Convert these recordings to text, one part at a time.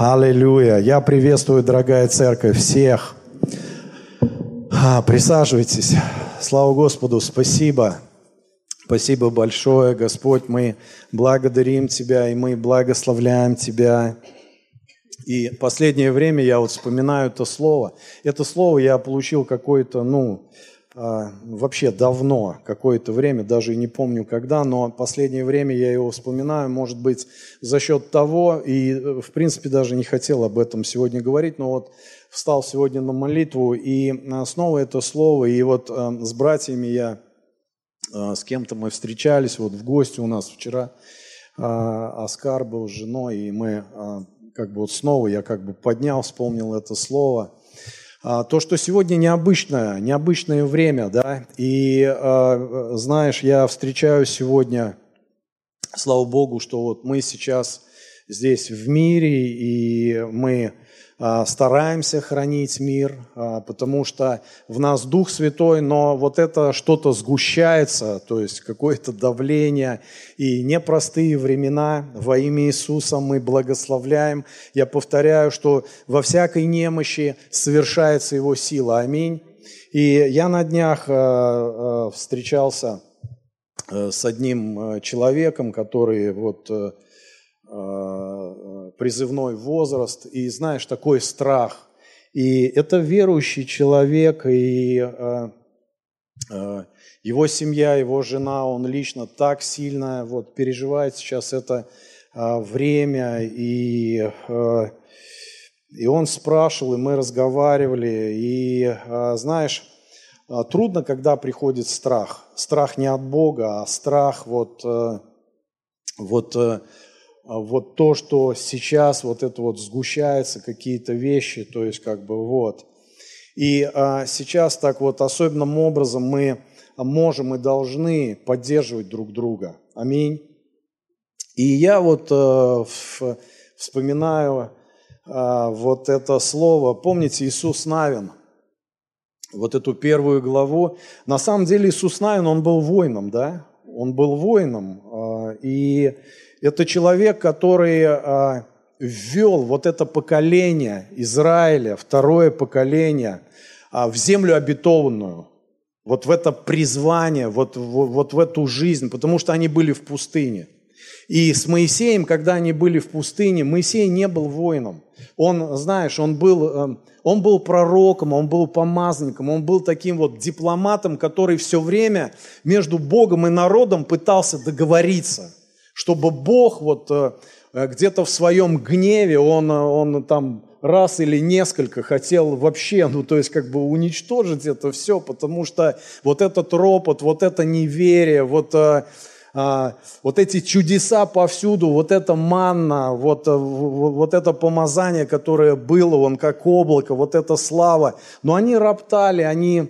Аллилуйя. Я приветствую, дорогая церковь, всех. А, присаживайтесь. Слава Господу, спасибо. Спасибо большое, Господь. Мы благодарим Тебя, и мы благословляем Тебя. И последнее время я вот вспоминаю это слово. Это слово я получил какое-то, ну, вообще давно, какое-то время, даже и не помню когда, но последнее время я его вспоминаю, может быть, за счет того, и э, в принципе даже не хотел об этом сегодня говорить, но вот встал сегодня на молитву, и а, снова это слово, и вот а, с братьями я, с кем-то мы встречались, вот в гости у нас вчера Оскар был с женой, и мы как бы вот снова, я как бы поднял, вспомнил это слово – а, то, что сегодня необычное, необычное время, да, и а, знаешь, я встречаю сегодня, слава Богу, что вот мы сейчас здесь в мире, и мы а, стараемся хранить мир, а, потому что в нас Дух Святой, но вот это что-то сгущается, то есть какое-то давление и непростые времена во имя Иисуса мы благословляем. Я повторяю, что во всякой немощи совершается Его сила. Аминь. И я на днях а, встречался э, с одним э, человеком, который вот Э, призывной возраст, и знаешь, такой страх. И это верующий человек, и э, э, его семья, его жена, он лично так сильно вот, переживает сейчас это время, и, и он спрашивал, и мы разговаривали, и знаешь, трудно, когда приходит страх. Страх не от Бога, а страх вот, вот а вот то, что сейчас вот это вот сгущается, какие-то вещи, то есть как бы вот. И а, сейчас так вот особенным образом мы можем и должны поддерживать друг друга. Аминь. И я вот э, вспоминаю э, вот это слово, помните Иисус Навин, вот эту первую главу. На самом деле Иисус Навин, он был воином, да? Он был воином. Э, и это человек, который а, ввел вот это поколение Израиля, второе поколение, а, в землю обетованную, вот в это призвание, вот, вот, вот в эту жизнь, потому что они были в пустыне. И с Моисеем, когда они были в пустыне, Моисей не был воином. Он, знаешь, он был, э, он был пророком, он был помазанником, он был таким вот дипломатом, который все время между Богом и народом пытался договориться – чтобы Бог вот э, где-то в своем гневе, он, он там раз или несколько хотел вообще, ну то есть как бы уничтожить это все, потому что вот этот ропот, вот это неверие, вот, а, а, вот эти чудеса повсюду, вот это манна, вот, вот это помазание, которое было, он как облако, вот эта слава, но они роптали, они,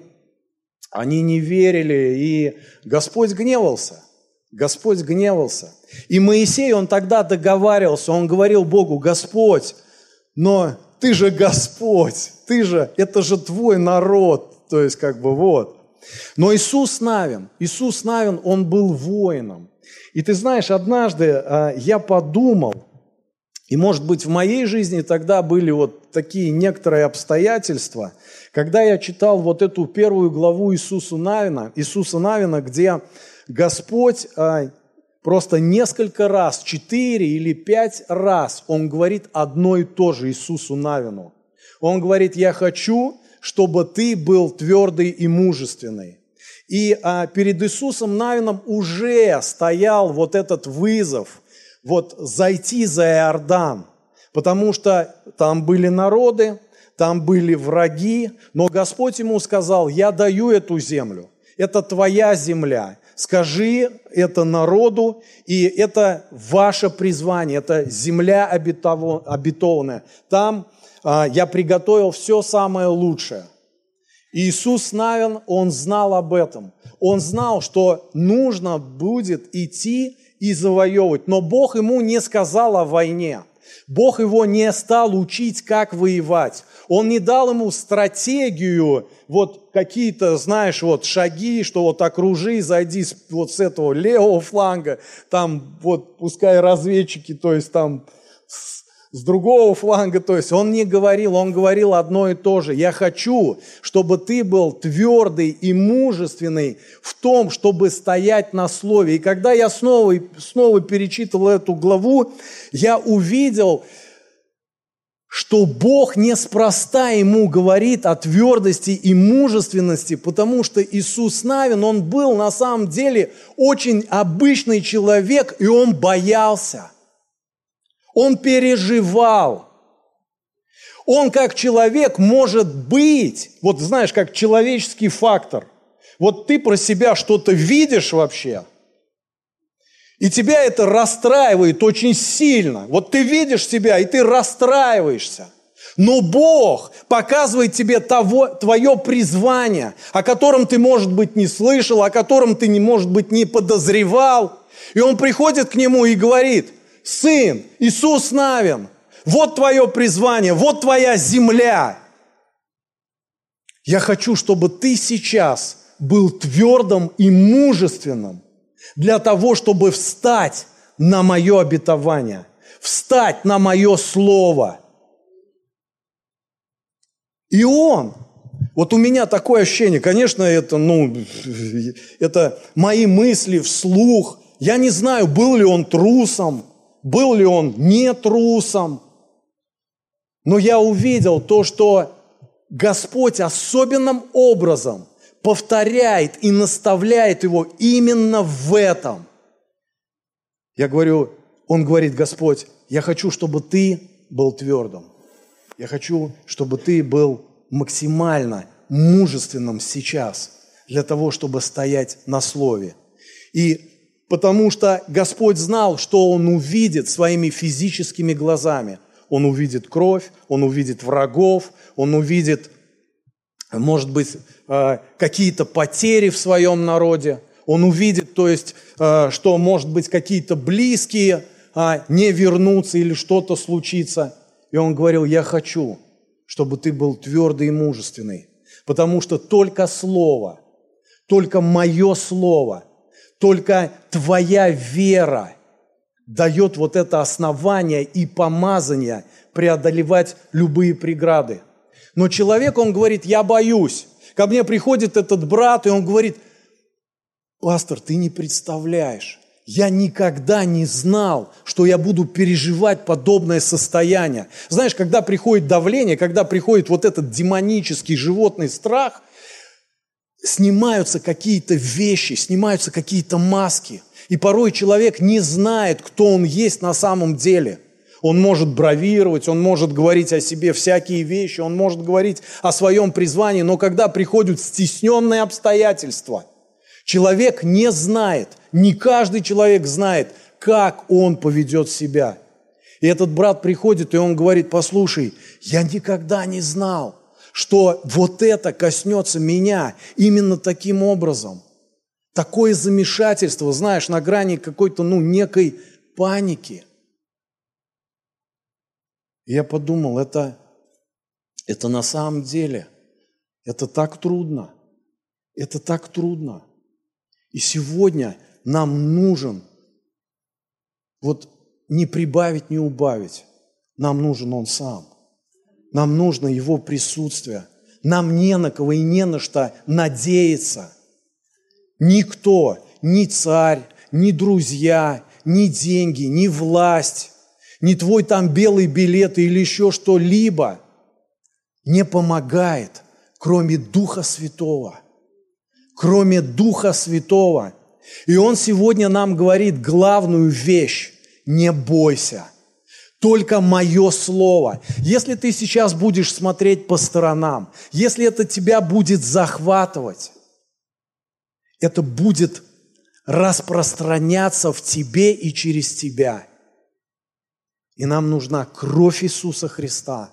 они не верили, и Господь гневался. Господь гневался. И Моисей, он тогда договаривался, он говорил Богу, Господь, но ты же Господь, ты же, это же твой народ, то есть как бы вот. Но Иисус Навин, Иисус Навин, он был воином. И ты знаешь, однажды а, я подумал, и может быть в моей жизни тогда были вот такие некоторые обстоятельства, когда я читал вот эту первую главу Иисуса Навина, Иисуса Навина, где Господь а, просто несколько раз, четыре или пять раз, Он говорит одно и то же Иисусу Навину. Он говорит, я хочу, чтобы ты был твердый и мужественный. И а, перед Иисусом Навином уже стоял вот этот вызов, вот зайти за Иордан, потому что там были народы, там были враги, но Господь ему сказал, я даю эту землю, это твоя земля, Скажи это народу, и это ваше призвание, это земля обетованная. Там а, я приготовил все самое лучшее. Иисус Навин, он знал об этом. Он знал, что нужно будет идти и завоевывать. Но Бог ему не сказал о войне. Бог его не стал учить, как воевать. Он не дал ему стратегию, вот какие-то, знаешь, вот шаги, что вот окружи, зайди вот с этого левого фланга, там вот пускай разведчики, то есть там с другого фланга, то есть он не говорил, он говорил одно и то же. Я хочу, чтобы ты был твердый и мужественный в том, чтобы стоять на слове. И когда я снова, снова перечитывал эту главу, я увидел, что Бог неспроста ему говорит о твердости и мужественности, потому что Иисус Навин, он был на самом деле очень обычный человек, и он боялся – он переживал. Он как человек может быть, вот знаешь, как человеческий фактор. Вот ты про себя что-то видишь вообще, и тебя это расстраивает очень сильно. Вот ты видишь себя, и ты расстраиваешься. Но Бог показывает тебе того, твое призвание, о котором ты, может быть, не слышал, о котором ты, может быть, не подозревал. И Он приходит к нему и говорит, Сын, Иисус Навин, вот твое призвание, вот твоя земля. Я хочу, чтобы ты сейчас был твердым и мужественным для того, чтобы встать на мое обетование, встать на мое слово. И он, вот у меня такое ощущение, конечно, это, ну, это мои мысли вслух. Я не знаю, был ли он трусом, был ли он не трусом. Но я увидел то, что Господь особенным образом повторяет и наставляет его именно в этом. Я говорю, он говорит, Господь, я хочу, чтобы ты был твердым. Я хочу, чтобы ты был максимально мужественным сейчас для того, чтобы стоять на слове. И потому что Господь знал, что Он увидит своими физическими глазами. Он увидит кровь, Он увидит врагов, Он увидит, может быть, э, какие-то потери в своем народе. Он увидит, то есть, э, что, может быть, какие-то близкие а, не вернутся или что-то случится. И он говорил, я хочу, чтобы ты был твердый и мужественный, потому что только Слово, только мое Слово – только твоя вера дает вот это основание и помазание преодолевать любые преграды. Но человек, он говорит, я боюсь. Ко мне приходит этот брат, и он говорит, пастор, ты не представляешь, я никогда не знал, что я буду переживать подобное состояние. Знаешь, когда приходит давление, когда приходит вот этот демонический животный страх, снимаются какие-то вещи, снимаются какие-то маски. И порой человек не знает, кто он есть на самом деле. Он может бравировать, он может говорить о себе всякие вещи, он может говорить о своем призвании, но когда приходят стесненные обстоятельства, человек не знает, не каждый человек знает, как он поведет себя. И этот брат приходит, и он говорит, послушай, я никогда не знал, что вот это коснется меня именно таким образом. Такое замешательство, знаешь, на грани какой-то, ну, некой паники. Я подумал, это, это на самом деле, это так трудно. Это так трудно. И сегодня нам нужен вот не прибавить, не убавить. Нам нужен Он сам. Нам нужно Его присутствие. Нам не на кого и не на что надеяться. Никто, ни царь, ни друзья, ни деньги, ни власть, ни твой там белый билет или еще что-либо не помогает, кроме Духа Святого. Кроме Духа Святого. И Он сегодня нам говорит главную вещь – не бойся – только мое слово. Если ты сейчас будешь смотреть по сторонам, если это тебя будет захватывать, это будет распространяться в тебе и через тебя. И нам нужна кровь Иисуса Христа.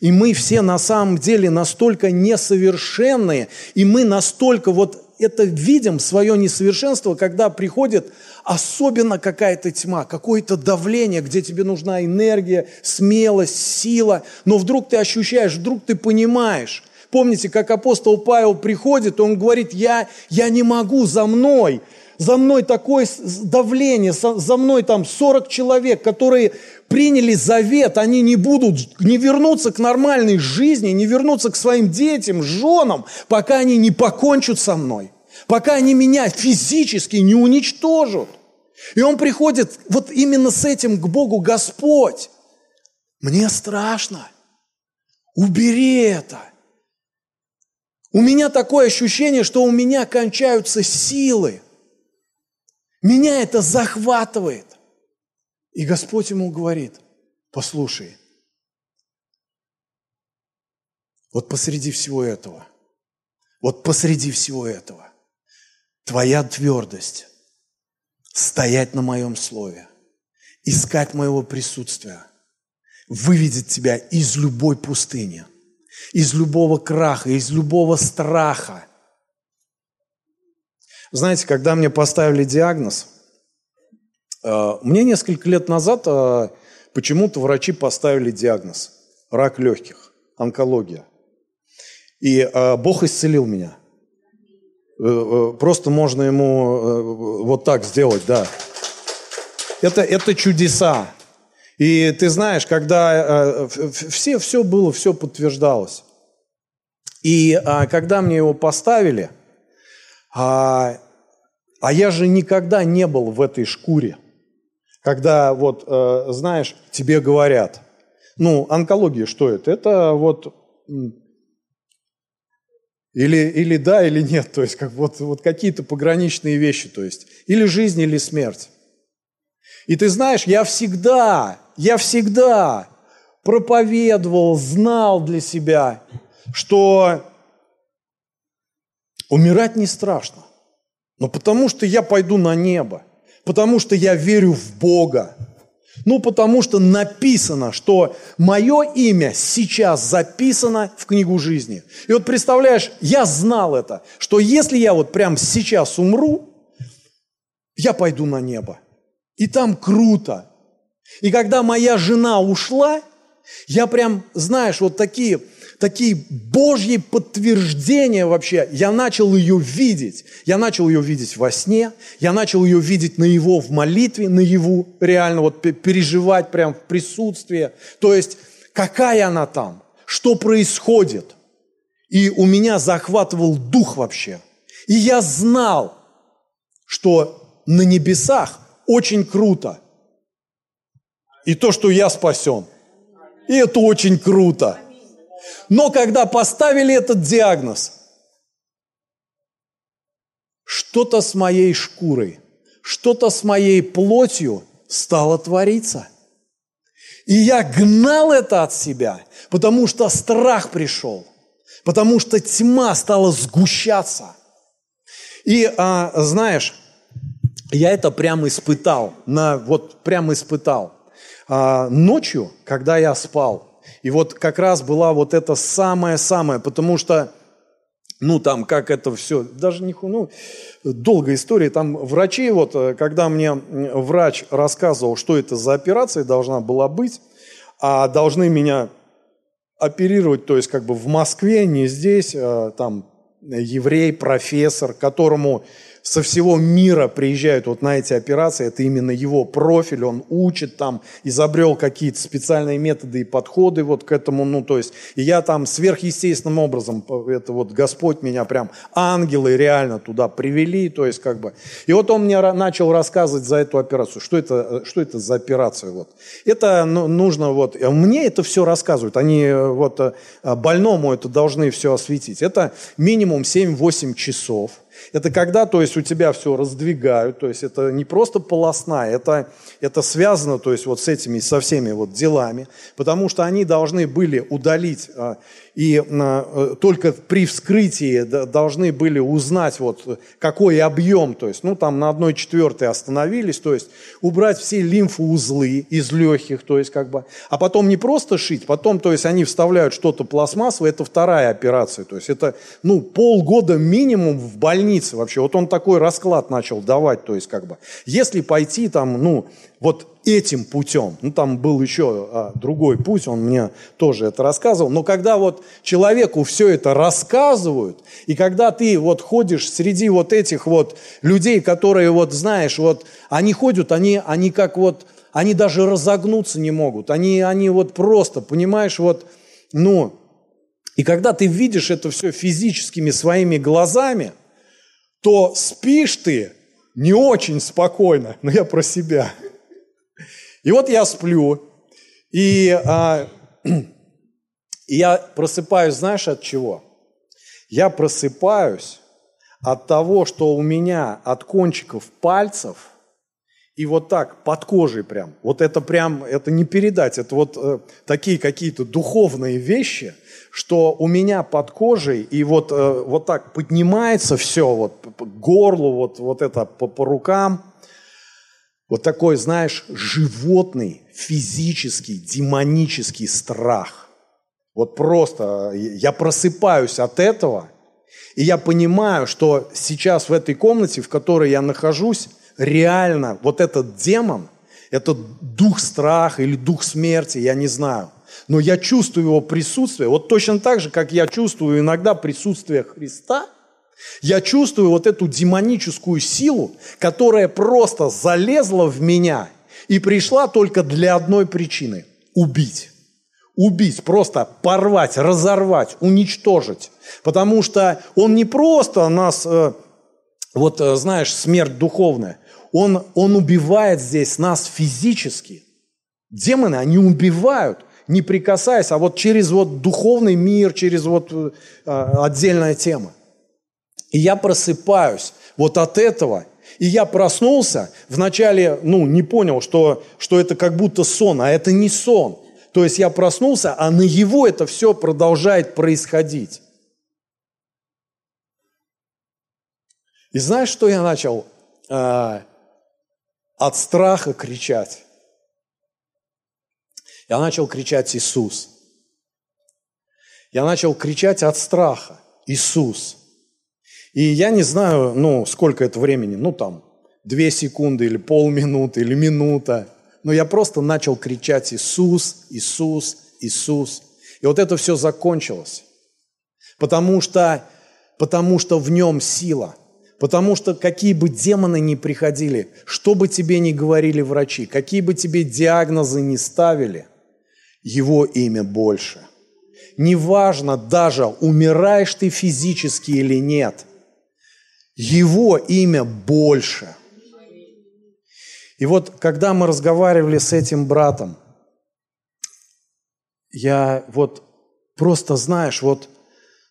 И мы все на самом деле настолько несовершенные, и мы настолько вот это видим, свое несовершенство, когда приходит особенно какая-то тьма, какое-то давление, где тебе нужна энергия, смелость, сила, но вдруг ты ощущаешь, вдруг ты понимаешь. Помните, как апостол Павел приходит, он говорит, я, я не могу за мной, за мной такое давление, за мной там 40 человек, которые приняли завет, они не будут, не вернутся к нормальной жизни, не вернутся к своим детям, женам, пока они не покончат со мной, пока они меня физически не уничтожат. И он приходит вот именно с этим к Богу, Господь, мне страшно, убери это. У меня такое ощущение, что у меня кончаются силы. Меня это захватывает. И Господь ему говорит, послушай, вот посреди всего этого, вот посреди всего этого, твоя твердость стоять на моем слове, искать моего присутствия, выведет тебя из любой пустыни, из любого краха, из любого страха. Знаете, когда мне поставили диагноз – Э, мне несколько лет назад э, почему-то врачи поставили диагноз – рак легких, онкология. И э, Бог исцелил меня. Просто можно ему вот так сделать, да. Это, это чудеса. И ты знаешь, когда все, все было, все подтверждалось. И когда мне его поставили, а, а я же никогда не был в этой шкуре – когда вот, э, знаешь, тебе говорят, ну, онкология что это? Это вот или, или да, или нет, то есть как вот, вот какие-то пограничные вещи, то есть или жизнь, или смерть. И ты знаешь, я всегда, я всегда проповедовал, знал для себя, что умирать не страшно, но потому что я пойду на небо. Потому что я верю в Бога. Ну, потому что написано, что мое имя сейчас записано в книгу жизни. И вот представляешь, я знал это, что если я вот прямо сейчас умру, я пойду на небо. И там круто. И когда моя жена ушла, я прям, знаешь, вот такие такие Божьи подтверждения вообще. Я начал ее видеть. Я начал ее видеть во сне, я начал ее видеть на его в молитве, на его реально вот переживать прям в присутствии. То есть, какая она там, что происходит. И у меня захватывал дух вообще. И я знал, что на небесах очень круто. И то, что я спасен. И это очень круто. Но когда поставили этот диагноз, что-то с моей шкурой, что-то с моей плотью стало твориться. И я гнал это от себя, потому что страх пришел, потому что тьма стала сгущаться. И а, знаешь, я это прямо испытал, на, вот прямо испытал. А, ночью, когда я спал, и вот как раз была вот это самое-самое, потому что, ну там, как это все, даже не, ну, долгая история, там врачи, вот, э, когда мне врач рассказывал, что это за операция должна была быть, а должны меня оперировать, то есть как бы в Москве, не здесь, а, там еврей, профессор, которому со всего мира приезжают вот на эти операции, это именно его профиль, он учит там, изобрел какие-то специальные методы и подходы вот к этому, ну, то есть, и я там сверхъестественным образом, это вот Господь меня прям, ангелы реально туда привели, то есть, как бы, и вот он мне начал рассказывать за эту операцию, что это, что это за операция, вот. Это ну, нужно, вот, мне это все рассказывают, они вот больному это должны все осветить, это минимум 7-8 часов, это когда, то есть, у тебя все раздвигают, то есть, это не просто полостная, это, это связано, то есть, вот с этими, со всеми вот делами, потому что они должны были удалить а, и э, только при вскрытии должны были узнать, вот, какой объем, то есть, ну, там на одной четвертой остановились, то есть, убрать все лимфоузлы из легких, то есть, как бы, а потом не просто шить, потом, то есть, они вставляют что-то пластмассовое, это вторая операция, то есть, это, ну, полгода минимум в больнице, вообще. Вот он такой расклад начал давать, то есть как бы, если пойти там, ну, вот этим путем, ну, там был еще а, другой путь, он мне тоже это рассказывал, но когда вот человеку все это рассказывают, и когда ты вот ходишь среди вот этих вот людей, которые вот, знаешь, вот, они ходят, они, они как вот, они даже разогнуться не могут, они, они вот просто, понимаешь, вот, ну, и когда ты видишь это все физическими своими глазами, то спишь ты не очень спокойно, но я про себя. И вот я сплю, и а, я просыпаюсь, знаешь, от чего? Я просыпаюсь от того, что у меня от кончиков пальцев и вот так под кожей прям, вот это прям, это не передать, это вот э, такие какие-то духовные вещи – что у меня под кожей и вот, э, вот так поднимается все, вот по горлу, вот, вот это по, по рукам. Вот такой, знаешь, животный, физический, демонический страх. Вот просто я просыпаюсь от этого, и я понимаю, что сейчас в этой комнате, в которой я нахожусь, реально вот этот демон, этот дух страха или дух смерти, я не знаю – но я чувствую его присутствие. Вот точно так же, как я чувствую иногда присутствие Христа, я чувствую вот эту демоническую силу, которая просто залезла в меня и пришла только для одной причины – убить. Убить, просто порвать, разорвать, уничтожить. Потому что он не просто нас, э, вот э, знаешь, смерть духовная, он, он убивает здесь нас физически. Демоны, они убивают не прикасаясь, а вот через вот духовный мир, через вот э, отдельная тема. И я просыпаюсь вот от этого, и я проснулся, вначале, ну, не понял, что, что это как будто сон, а это не сон. То есть я проснулся, а на его это все продолжает происходить. И знаешь, что я начал? А, от страха кричать. Я начал кричать «Иисус». Я начал кричать от страха «Иисус». И я не знаю, ну, сколько это времени, ну, там, две секунды или полминуты или минута. Но я просто начал кричать «Иисус, Иисус, Иисус». И вот это все закончилось. Потому что, потому что в нем сила. Потому что какие бы демоны ни приходили, что бы тебе ни говорили врачи, какие бы тебе диагнозы ни ставили, его имя больше. Неважно даже, умираешь ты физически или нет, Его имя больше. И вот, когда мы разговаривали с этим братом, я вот просто, знаешь, вот,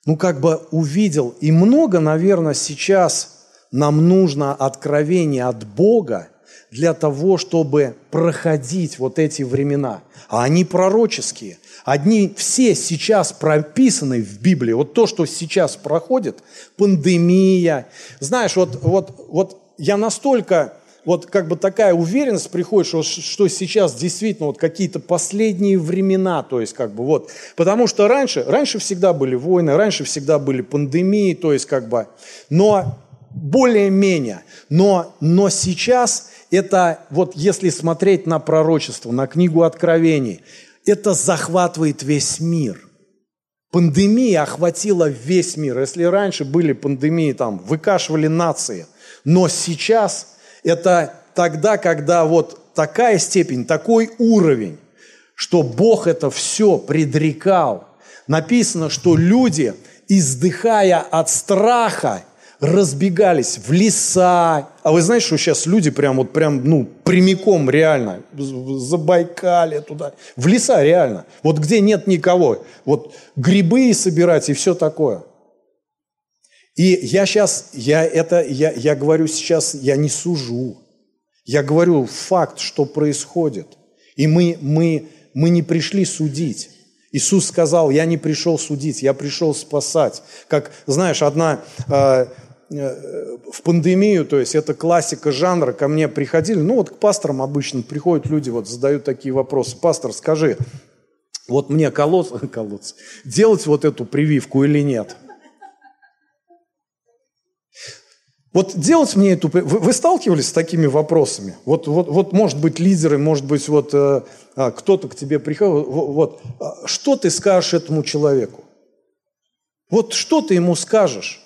ну как бы увидел, и много, наверное, сейчас нам нужно откровение от Бога для того, чтобы проходить вот эти времена – а они пророческие. Одни все сейчас прописаны в Библии. Вот то, что сейчас проходит, пандемия. Знаешь, вот, вот, вот я настолько, вот как бы такая уверенность приходит, что, что сейчас действительно вот какие-то последние времена, то есть как бы вот. Потому что раньше, раньше всегда были войны, раньше всегда были пандемии, то есть как бы, но более-менее. Но, но сейчас это вот если смотреть на пророчество, на книгу Откровений, это захватывает весь мир. Пандемия охватила весь мир. Если раньше были пандемии, там, выкашивали нации, но сейчас это тогда, когда вот такая степень, такой уровень, что Бог это все предрекал. Написано, что люди, издыхая от страха, разбегались в леса. А вы знаете, что сейчас люди прям вот прям, ну, прямиком реально, Забайкале туда, в леса реально. Вот где нет никого. Вот грибы собирать и все такое. И я сейчас, я это, я, я говорю сейчас, я не сужу. Я говорю факт, что происходит. И мы, мы, мы не пришли судить. Иисус сказал, я не пришел судить, я пришел спасать. Как, знаешь, одна Э, в пандемию, то есть это классика жанра, ко мне приходили, ну вот к пасторам обычно приходят люди, вот задают такие вопросы. Пастор, скажи, вот мне колодц, колодц, делать вот эту прививку или нет? Вот делать мне эту... Вы, вы сталкивались с такими вопросами? Вот, вот, вот может быть лидеры, может быть вот э, а, кто-то к тебе приходит. Вот, вот а, что ты скажешь этому человеку? Вот что ты ему скажешь?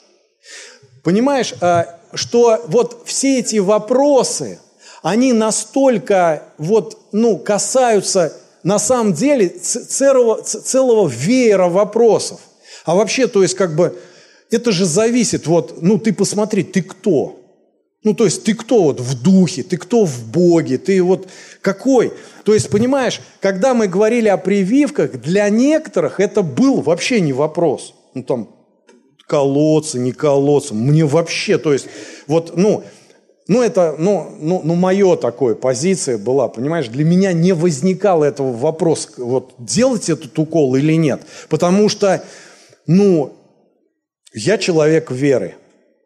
Понимаешь, а, что вот все эти вопросы, они настолько вот, ну, касаются на самом деле целого, целого веера вопросов. А вообще, то есть как бы это же зависит, вот, ну ты посмотри, ты кто? Ну, то есть ты кто вот в духе, ты кто в Боге, ты вот какой? То есть, понимаешь, когда мы говорили о прививках, для некоторых это был вообще не вопрос. Ну, там, колоться, не колоться. Мне вообще, то есть, вот, ну, ну, это, ну, ну, ну, мое такое позиция была, понимаешь, для меня не возникало этого вопроса, вот, делать этот укол или нет. Потому что, ну, я человек веры.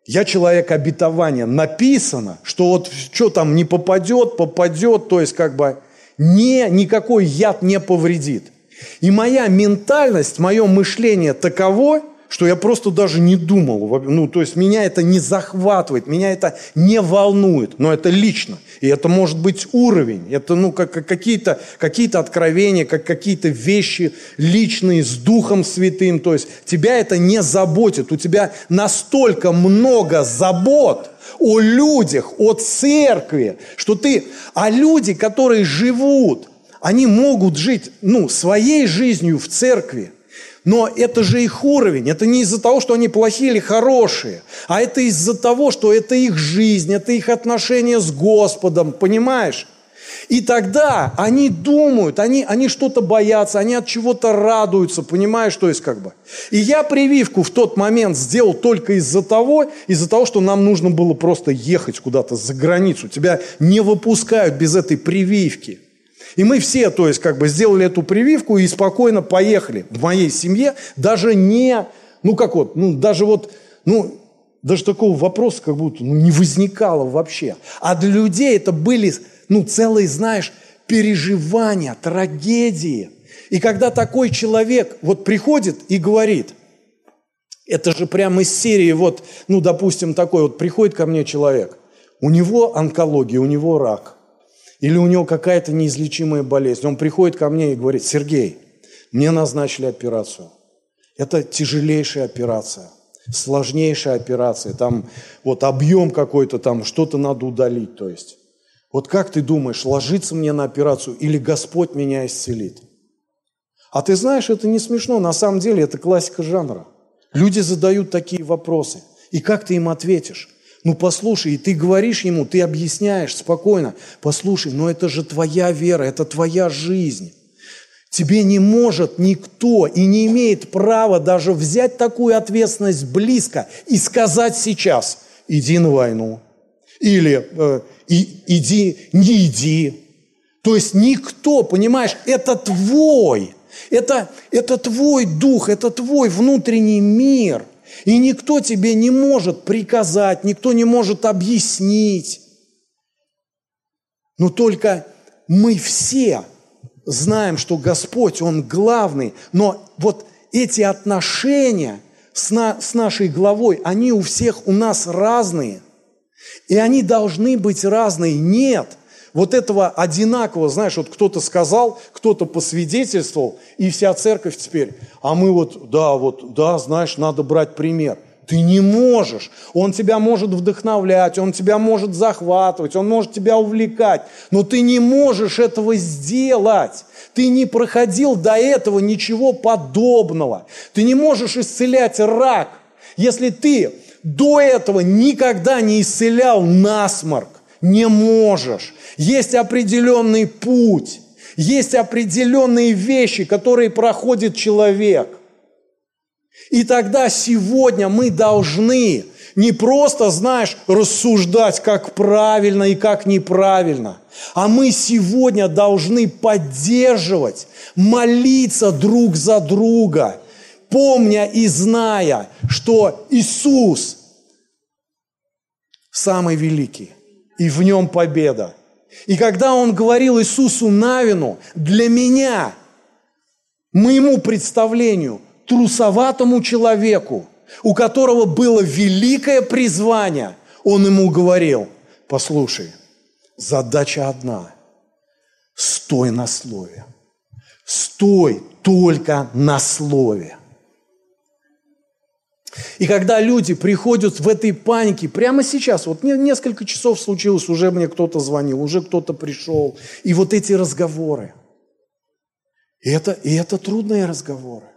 Я человек обетования. Написано, что вот что там не попадет, попадет, то есть как бы не, никакой яд не повредит. И моя ментальность, мое мышление таково, что я просто даже не думал. Ну, то есть меня это не захватывает, меня это не волнует, но это лично. И это может быть уровень, это ну, как, как какие-то какие откровения, как какие-то вещи личные с Духом Святым. То есть тебя это не заботит, у тебя настолько много забот о людях, о церкви, что ты, а люди, которые живут, они могут жить ну, своей жизнью в церкви, но это же их уровень. Это не из-за того, что они плохие или хорошие, а это из-за того, что это их жизнь, это их отношения с Господом, понимаешь? И тогда они думают, они, они что-то боятся, они от чего-то радуются, понимаешь, что есть как бы. И я прививку в тот момент сделал только из-за того, из-за того, что нам нужно было просто ехать куда-то за границу. Тебя не выпускают без этой прививки. И мы все, то есть, как бы сделали эту прививку и спокойно поехали. В моей семье даже не, ну как вот, ну даже вот, ну даже такого вопроса как будто ну, не возникало вообще. А для людей это были, ну целые, знаешь, переживания, трагедии. И когда такой человек вот приходит и говорит, это же прямо из серии, вот, ну, допустим, такой вот, приходит ко мне человек, у него онкология, у него рак. Или у него какая-то неизлечимая болезнь. Он приходит ко мне и говорит, Сергей, мне назначили операцию. Это тяжелейшая операция, сложнейшая операция. Там вот объем какой-то, там что-то надо удалить. То есть, вот как ты думаешь, ложиться мне на операцию или Господь меня исцелит? А ты знаешь, это не смешно, на самом деле это классика жанра. Люди задают такие вопросы. И как ты им ответишь? Ну послушай, и ты говоришь ему, ты объясняешь спокойно, послушай, но это же твоя вера, это твоя жизнь. Тебе не может никто и не имеет права даже взять такую ответственность близко и сказать сейчас, иди на войну. Или э, и, иди, не иди. То есть никто, понимаешь, это твой, это, это твой дух, это твой внутренний мир – и никто тебе не может приказать, никто не может объяснить. Но только мы все знаем, что Господь, Он главный. Но вот эти отношения с, на, с нашей главой, они у всех у нас разные. И они должны быть разные. Нет – вот этого одинаково, знаешь, вот кто-то сказал, кто-то посвидетельствовал, и вся церковь теперь, а мы вот, да, вот, да, знаешь, надо брать пример. Ты не можешь. Он тебя может вдохновлять, он тебя может захватывать, он может тебя увлекать, но ты не можешь этого сделать. Ты не проходил до этого ничего подобного. Ты не можешь исцелять рак, если ты до этого никогда не исцелял насморк. Не можешь. Есть определенный путь, есть определенные вещи, которые проходит человек. И тогда сегодня мы должны не просто, знаешь, рассуждать, как правильно и как неправильно, а мы сегодня должны поддерживать, молиться друг за друга, помня и зная, что Иисус самый великий, и в нем победа. И когда он говорил Иисусу Навину, для меня, моему представлению, трусоватому человеку, у которого было великое призвание, Он ему говорил, послушай, задача одна – стой на слове. Стой только на слове. И когда люди приходят в этой панике, прямо сейчас, вот несколько часов случилось, уже мне кто-то звонил, уже кто-то пришел, и вот эти разговоры. И это, и это трудные разговоры.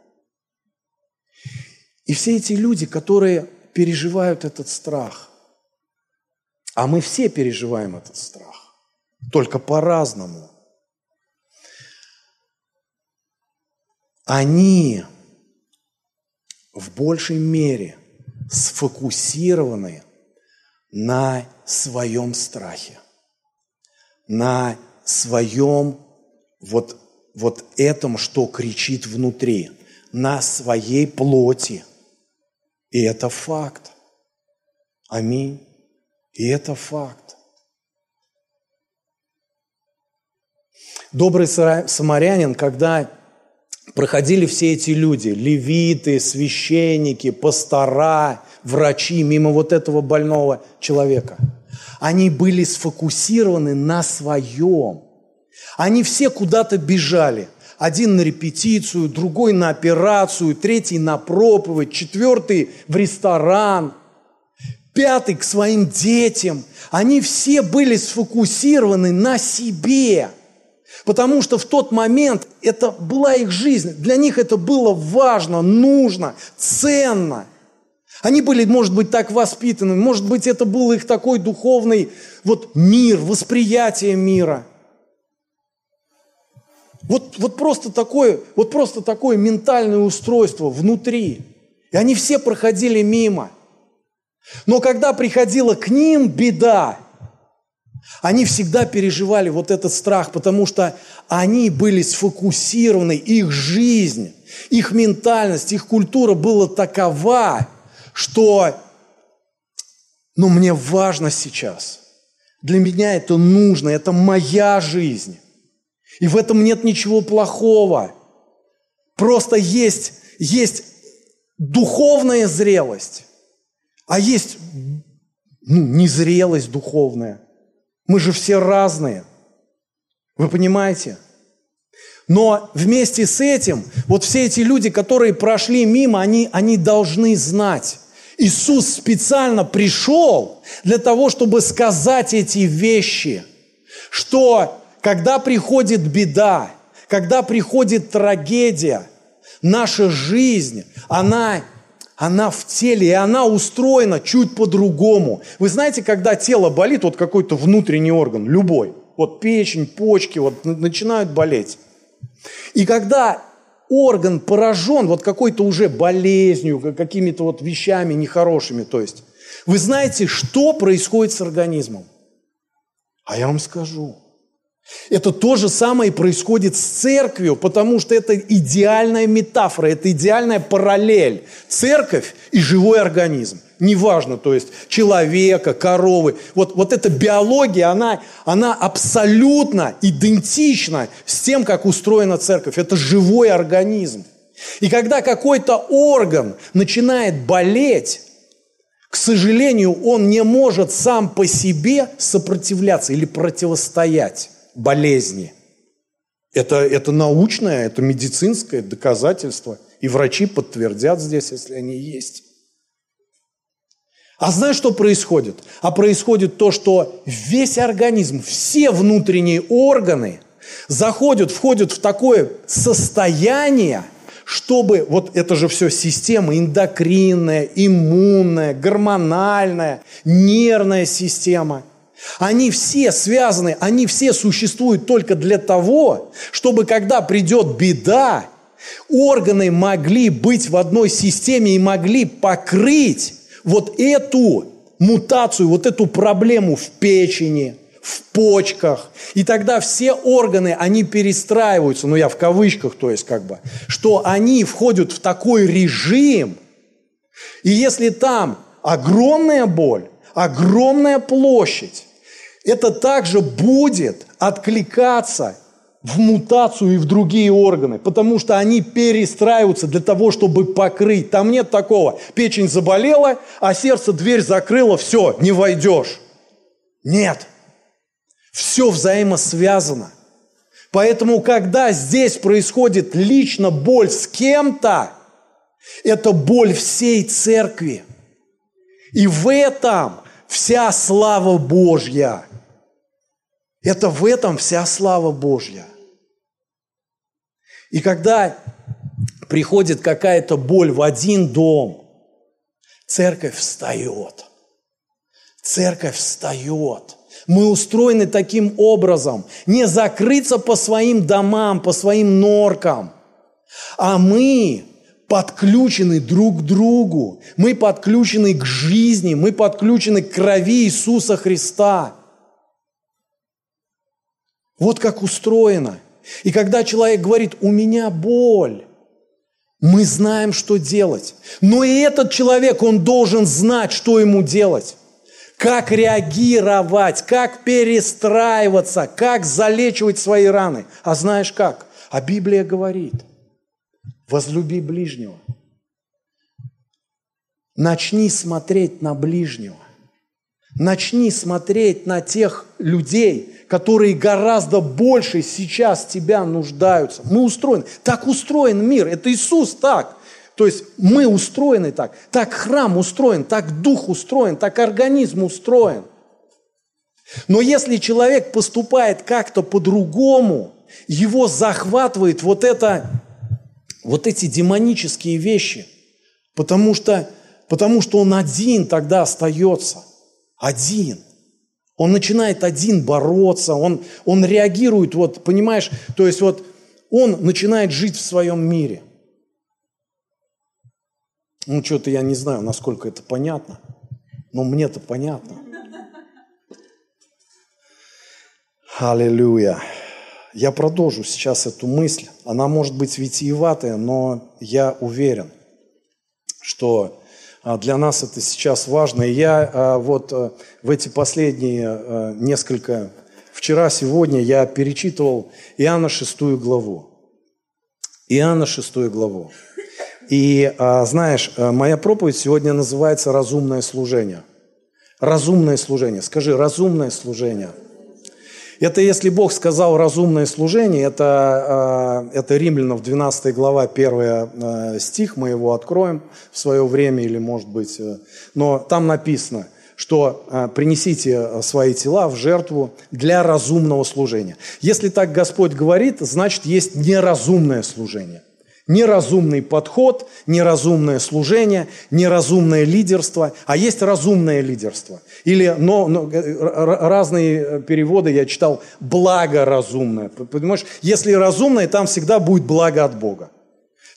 И все эти люди, которые переживают этот страх, а мы все переживаем этот страх, только по-разному, они в большей мере сфокусированы на своем страхе, на своем вот, вот этом, что кричит внутри, на своей плоти. И это факт. Аминь. И это факт. Добрый самарянин, когда проходили все эти люди, левиты, священники, пастора, врачи, мимо вот этого больного человека. Они были сфокусированы на своем. Они все куда-то бежали. Один на репетицию, другой на операцию, третий на проповедь, четвертый в ресторан, пятый к своим детям. Они все были сфокусированы на себе – Потому что в тот момент это была их жизнь. Для них это было важно, нужно, ценно. Они были, может быть, так воспитаны, может быть, это был их такой духовный вот мир, восприятие мира. Вот, вот, просто такое, вот просто такое ментальное устройство внутри. И они все проходили мимо. Но когда приходила к ним беда, они всегда переживали вот этот страх, потому что они были сфокусированы, их жизнь, их ментальность, их культура была такова, что, ну, мне важно сейчас. Для меня это нужно, это моя жизнь. И в этом нет ничего плохого. Просто есть, есть духовная зрелость, а есть ну, незрелость духовная – мы же все разные. Вы понимаете? Но вместе с этим, вот все эти люди, которые прошли мимо, они, они должны знать. Иисус специально пришел для того, чтобы сказать эти вещи, что когда приходит беда, когда приходит трагедия, наша жизнь, она она в теле, и она устроена чуть по-другому. Вы знаете, когда тело болит, вот какой-то внутренний орган, любой, вот печень, почки, вот начинают болеть. И когда орган поражен вот какой-то уже болезнью, какими-то вот вещами нехорошими, то есть, вы знаете, что происходит с организмом? А я вам скажу – это то же самое происходит с церковью, потому что это идеальная метафора, это идеальная параллель. Церковь и живой организм. Неважно, то есть человека, коровы. Вот, вот эта биология, она, она абсолютно идентична с тем, как устроена церковь. Это живой организм. И когда какой-то орган начинает болеть, к сожалению, он не может сам по себе сопротивляться или противостоять болезни. Это, это научное, это медицинское доказательство. И врачи подтвердят здесь, если они есть. А знаешь, что происходит? А происходит то, что весь организм, все внутренние органы заходят, входят в такое состояние, чтобы, вот это же все система эндокринная, иммунная, гормональная, нервная система – они все связаны, они все существуют только для того, чтобы когда придет беда, органы могли быть в одной системе и могли покрыть вот эту мутацию, вот эту проблему в печени, в почках. И тогда все органы, они перестраиваются, ну я в кавычках, то есть как бы, что они входят в такой режим, и если там огромная боль, огромная площадь, это также будет откликаться в мутацию и в другие органы, потому что они перестраиваются для того, чтобы покрыть. Там нет такого. Печень заболела, а сердце дверь закрыло, все, не войдешь. Нет. Все взаимосвязано. Поэтому, когда здесь происходит лично боль с кем-то, это боль всей церкви. И в этом вся слава Божья. Это в этом вся слава Божья. И когда приходит какая-то боль в один дом, церковь встает. Церковь встает. Мы устроены таким образом. Не закрыться по своим домам, по своим норкам. А мы подключены друг к другу. Мы подключены к жизни. Мы подключены к крови Иисуса Христа. Вот как устроено. И когда человек говорит, у меня боль, мы знаем, что делать. Но и этот человек, он должен знать, что ему делать. Как реагировать, как перестраиваться, как залечивать свои раны. А знаешь как? А Библия говорит, возлюби ближнего. Начни смотреть на ближнего. Начни смотреть на тех людей, которые гораздо больше сейчас тебя нуждаются. Мы устроены. Так устроен мир. Это Иисус так. То есть мы устроены так. Так храм устроен, так дух устроен, так организм устроен. Но если человек поступает как-то по-другому, его захватывает вот это, вот эти демонические вещи, потому что, потому что он один тогда остается. Один. Он начинает один бороться, он, он реагирует, вот, понимаешь, то есть вот он начинает жить в своем мире. Ну, что-то я не знаю, насколько это понятно, но мне-то понятно. Аллилуйя. Я продолжу сейчас эту мысль. Она может быть витиеватая, но я уверен, что для нас это сейчас важно. И я а, вот а, в эти последние несколько, вчера, сегодня я перечитывал Иоанна 6 главу. Иоанна 6 главу. И знаешь, моя проповедь сегодня называется «Разумное служение». Разумное служение. Скажи, разумное служение – это если Бог сказал разумное служение, это, а, это Римлянов 12 глава, 1 а, стих, мы его откроем в свое время или может быть, э, но там написано, что а, принесите свои тела в жертву для разумного служения. Если так Господь говорит, значит есть неразумное служение неразумный подход, неразумное служение, неразумное лидерство, а есть разумное лидерство. Или но, но, э, разные переводы я читал благоразумное. Понимаешь, если разумное, там всегда будет благо от Бога.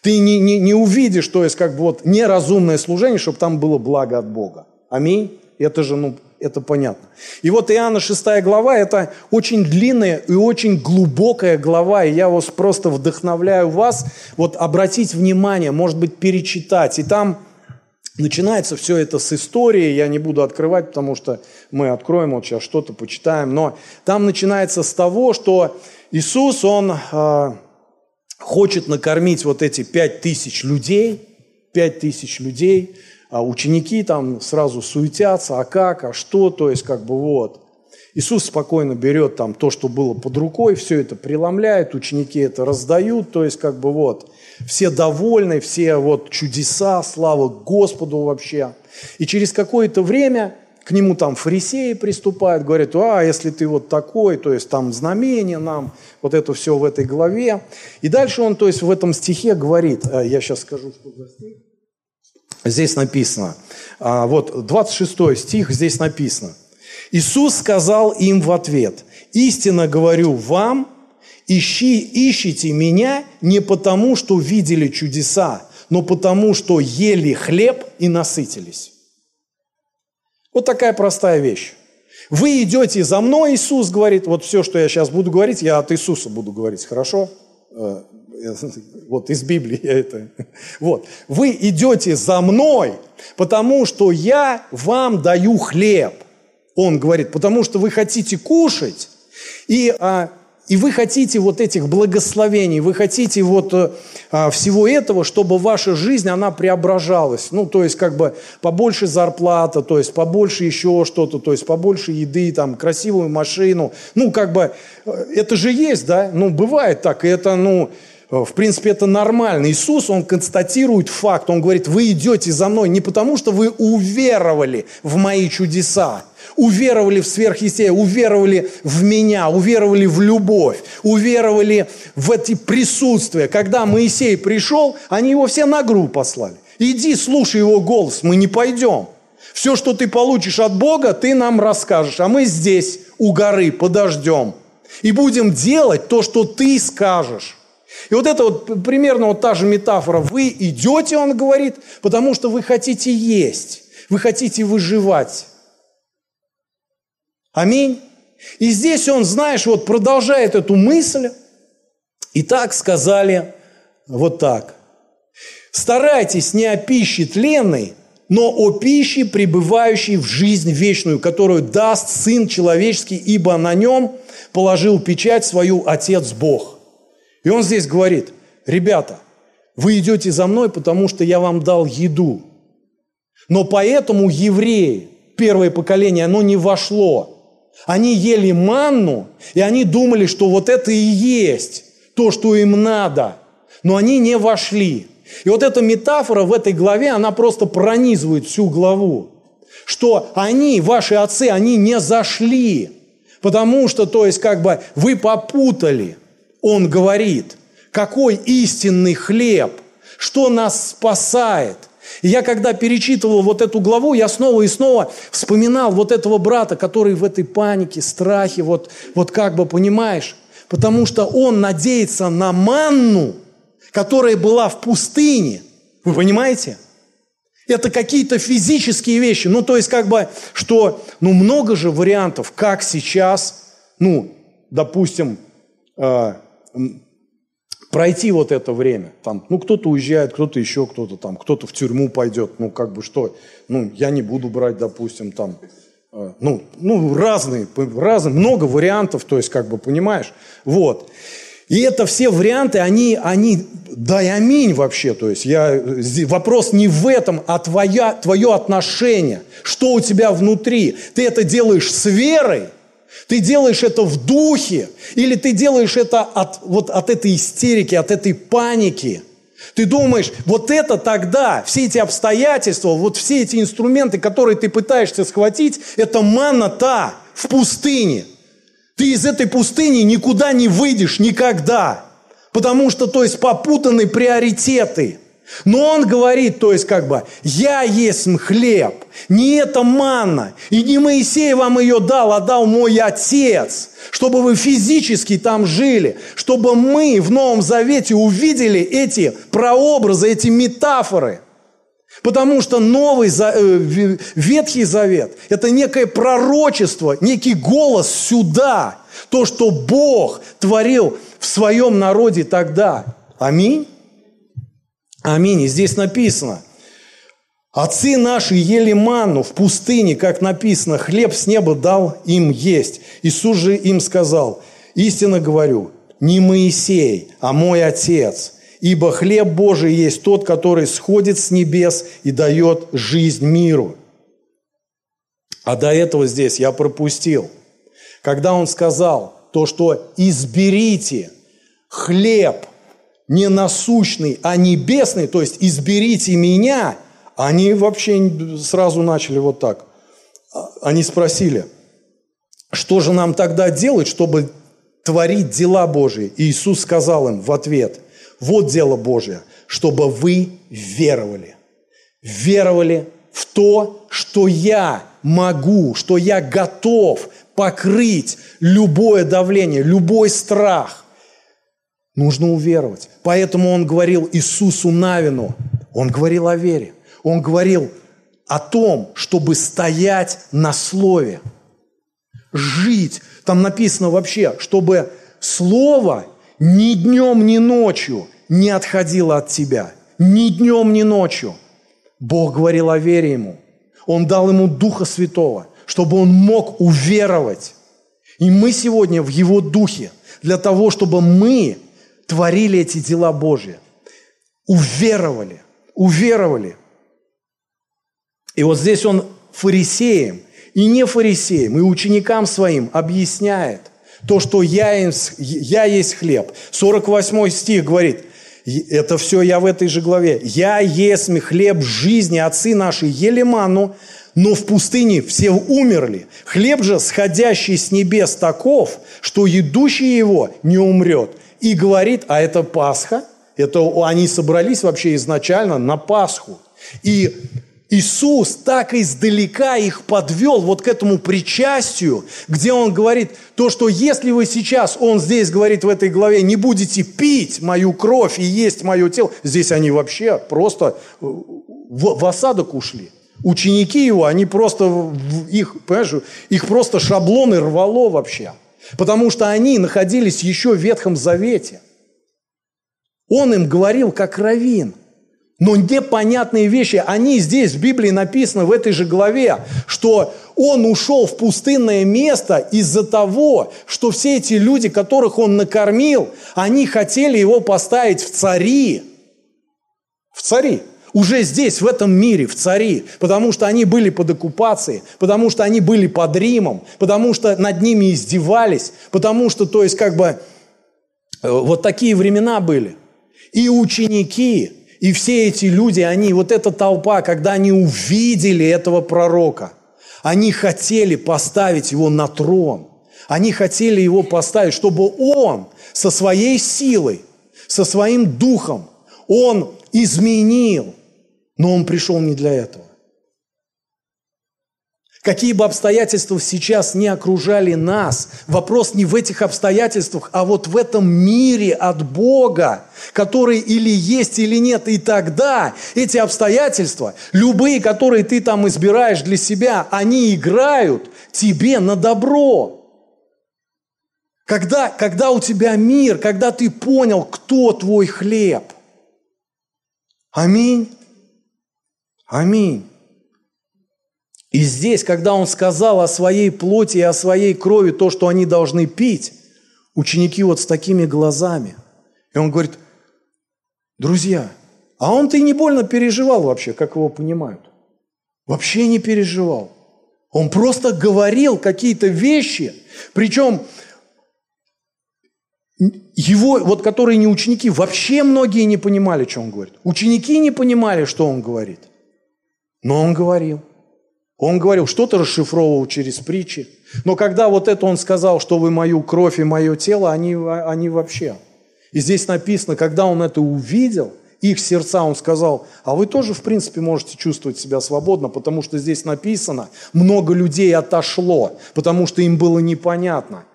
Ты не, не, не увидишь, то есть как бы вот неразумное служение, чтобы там было благо от Бога. Аминь. Это же, ну, это понятно. И вот Иоанна 6 глава – это очень длинная и очень глубокая глава, и я вас просто вдохновляю вас вот обратить внимание, может быть, перечитать. И там начинается все это с истории, я не буду открывать, потому что мы откроем вот сейчас что-то, почитаем, но там начинается с того, что Иисус, Он э, хочет накормить вот эти пять тысяч людей, пять тысяч людей – а ученики там сразу суетятся, а как, а что, то есть как бы вот. Иисус спокойно берет там то, что было под рукой, все это преломляет, ученики это раздают, то есть как бы вот. Все довольны, все вот чудеса, слава Господу вообще. И через какое-то время к нему там фарисеи приступают, говорят, а, если ты вот такой, то есть там знамение нам, вот это все в этой главе. И дальше он, то есть в этом стихе говорит, э, я сейчас скажу, что за стих. Здесь написано, а, вот 26 стих здесь написано. Иисус сказал им в ответ, «Истинно говорю вам, ищи, ищите меня не потому, что видели чудеса, но потому, что ели хлеб и насытились». Вот такая простая вещь. Вы идете за мной, Иисус говорит, вот все, что я сейчас буду говорить, я от Иисуса буду говорить, хорошо? Вот из Библии я это. Вот. Вы идете за мной, потому что я вам даю хлеб. Он говорит, потому что вы хотите кушать. И а, и вы хотите вот этих благословений, вы хотите вот э, а, всего этого, чтобы ваша жизнь, она преображалась. Ну, то есть, как бы побольше зарплата, то есть, побольше еще что-то, то есть, побольше еды, там, красивую машину. Ну, как бы, э, это же есть, да? Ну, бывает так, и это, ну, в принципе, это нормально. Иисус, Он констатирует факт, Он говорит, вы идете за мной не потому, что вы уверовали в мои чудеса, уверовали в сверхъестественное, уверовали в меня, уверовали в любовь, уверовали в эти присутствия. Когда Моисей пришел, они его все на гру послали. Иди, слушай его голос, мы не пойдем. Все, что ты получишь от Бога, ты нам расскажешь, а мы здесь, у горы, подождем. И будем делать то, что ты скажешь. И вот это вот примерно вот та же метафора. Вы идете, он говорит, потому что вы хотите есть, вы хотите выживать. Аминь. И здесь он, знаешь, вот продолжает эту мысль. И так сказали вот так. Старайтесь не о пище тленной, но о пище, пребывающей в жизнь вечную, которую даст Сын Человеческий, ибо на нем положил печать свою Отец Бог. И он здесь говорит, ребята, вы идете за мной, потому что я вам дал еду. Но поэтому евреи, первое поколение, оно не вошло они ели манну, и они думали, что вот это и есть то, что им надо. Но они не вошли. И вот эта метафора в этой главе, она просто пронизывает всю главу. Что они, ваши отцы, они не зашли. Потому что, то есть, как бы вы попутали. Он говорит, какой истинный хлеб, что нас спасает – и я когда перечитывал вот эту главу, я снова и снова вспоминал вот этого брата, который в этой панике, страхе, вот, вот как бы, понимаешь, потому что он надеется на манну, которая была в пустыне. Вы понимаете? Это какие-то физические вещи. Ну, то есть, как бы, что, ну, много же вариантов, как сейчас, ну, допустим, э, пройти вот это время. Там, ну, кто-то уезжает, кто-то еще, кто-то там, кто-то в тюрьму пойдет. Ну, как бы что? Ну, я не буду брать, допустим, там, э, ну, ну, разные, разные, много вариантов, то есть, как бы, понимаешь? Вот. И это все варианты, они, они, да аминь вообще, то есть я, вопрос не в этом, а твоя, твое отношение, что у тебя внутри. Ты это делаешь с верой – ты делаешь это в духе, или ты делаешь это от, вот, от этой истерики, от этой паники. Ты думаешь, вот это тогда, все эти обстоятельства, вот все эти инструменты, которые ты пытаешься схватить, это манна та в пустыне. Ты из этой пустыни никуда не выйдешь никогда. Потому что, то есть, попутаны приоритеты – но он говорит, то есть как бы, я есть хлеб, не это манна, и не Моисей вам ее дал, а дал мой Отец, чтобы вы физически там жили, чтобы мы в Новом Завете увидели эти прообразы, эти метафоры. Потому что Новый э, Ветхий Завет – это некое пророчество, некий голос сюда, то, что Бог творил в своем народе тогда. Аминь. Аминь. И здесь написано, отцы наши ели манну в пустыне, как написано, хлеб с неба дал им есть. Иисус же им сказал, истинно говорю, не Моисей, а мой Отец, ибо хлеб Божий есть тот, который сходит с небес и дает жизнь миру. А до этого здесь я пропустил, когда он сказал то, что изберите хлеб – не насущный, а небесный, то есть изберите меня, они вообще сразу начали вот так. Они спросили, что же нам тогда делать, чтобы творить дела Божьи? И Иисус сказал им в ответ, вот дело Божье, чтобы вы веровали. Веровали в то, что я могу, что я готов покрыть любое давление, любой страх. Нужно уверовать. Поэтому он говорил Иисусу Навину, он говорил о вере, он говорил о том, чтобы стоять на слове, жить. Там написано вообще, чтобы слово ни днем, ни ночью не отходило от тебя. Ни днем, ни ночью. Бог говорил о вере ему. Он дал ему Духа Святого, чтобы он мог уверовать. И мы сегодня в Его Духе – для того, чтобы мы творили эти дела Божьи. Уверовали, уверовали. И вот здесь он фарисеям и не фарисеям, и ученикам своим объясняет то, что я, я есть хлеб. 48 стих говорит, это все я в этой же главе. «Я есть хлеб жизни, отцы наши ели ману, но в пустыне все умерли. Хлеб же, сходящий с небес, таков, что едущий его не умрет». И говорит, а это Пасха, это они собрались вообще изначально на Пасху. И Иисус так издалека их подвел вот к этому причастию, где Он говорит, то, что если вы сейчас, Он здесь говорит в этой главе, не будете пить мою кровь и есть мое тело, здесь они вообще просто в, в осадок ушли. Ученики его, они просто, их, понимаешь, их просто шаблоны рвало вообще. Потому что они находились еще в Ветхом Завете. Он им говорил как равин – но непонятные вещи, они здесь в Библии написаны в этой же главе, что он ушел в пустынное место из-за того, что все эти люди, которых он накормил, они хотели его поставить в цари. В цари. Уже здесь, в этом мире, в цари. Потому что они были под оккупацией, потому что они были под Римом, потому что над ними издевались, потому что, то есть, как бы, э, вот такие времена были. И ученики, и все эти люди, они, вот эта толпа, когда они увидели этого пророка, они хотели поставить его на трон. Они хотели его поставить, чтобы он со своей силой, со своим духом, он изменил. Но он пришел не для этого. Какие бы обстоятельства сейчас не окружали нас, вопрос не в этих обстоятельствах, а вот в этом мире от Бога, который или есть, или нет. И тогда эти обстоятельства, любые, которые ты там избираешь для себя, они играют тебе на добро. Когда, когда у тебя мир, когда ты понял, кто твой хлеб. Аминь. Аминь. И здесь, когда он сказал о своей плоти и о своей крови, то, что они должны пить, ученики вот с такими глазами. И он говорит, друзья, а он-то и не больно переживал вообще, как его понимают. Вообще не переживал. Он просто говорил какие-то вещи, причем его, вот которые не ученики, вообще многие не понимали, что он говорит. Ученики не понимали, что он говорит. Но он говорил – он говорил, что-то расшифровывал через притчи. Но когда вот это он сказал, что вы мою кровь и мое тело, они, они вообще. И здесь написано, когда он это увидел, их сердца, он сказал, а вы тоже, в принципе, можете чувствовать себя свободно, потому что здесь написано, много людей отошло, потому что им было непонятно.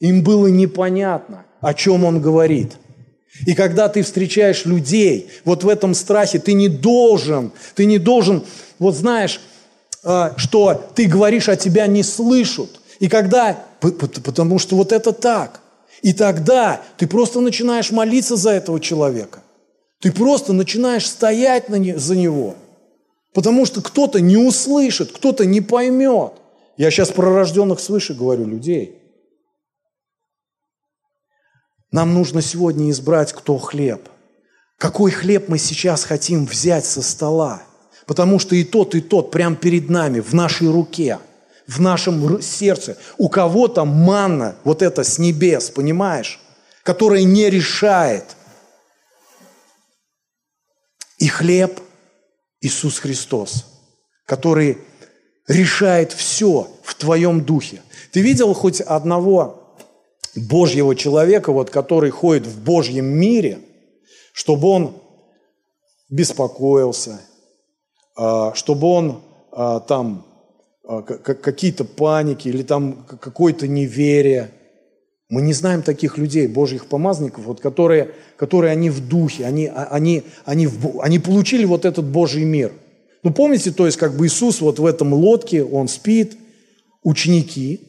Им было непонятно, о чем он говорит. И когда ты встречаешь людей, вот в этом страхе, ты не должен, ты не должен, вот знаешь, а, что ты говоришь, а тебя не слышат. И когда, потому что вот это так. И тогда ты просто начинаешь молиться за этого человека. Ты просто начинаешь стоять на не, за него. Потому что кто-то не услышит, кто-то не поймет. Я сейчас про рожденных свыше говорю людей. Нам нужно сегодня избрать, кто хлеб. Какой хлеб мы сейчас хотим взять со стола – Потому что и тот, и тот прямо перед нами, в нашей руке, в нашем сердце. У кого-то манна, вот это с небес, понимаешь, которая не решает. И хлеб Иисус Христос, который решает все в твоем духе. Ты видел хоть одного Божьего человека, вот, который ходит в Божьем мире, чтобы он беспокоился, а, чтобы он а, там а, какие-то паники или там какое-то неверие. Мы не знаем таких людей, Божьих помазанников, вот, которые, которые они в духе, они, они, они, в, они получили вот этот Божий мир. Ну, помните, то есть как бы Иисус вот в этом лодке, он спит, ученики,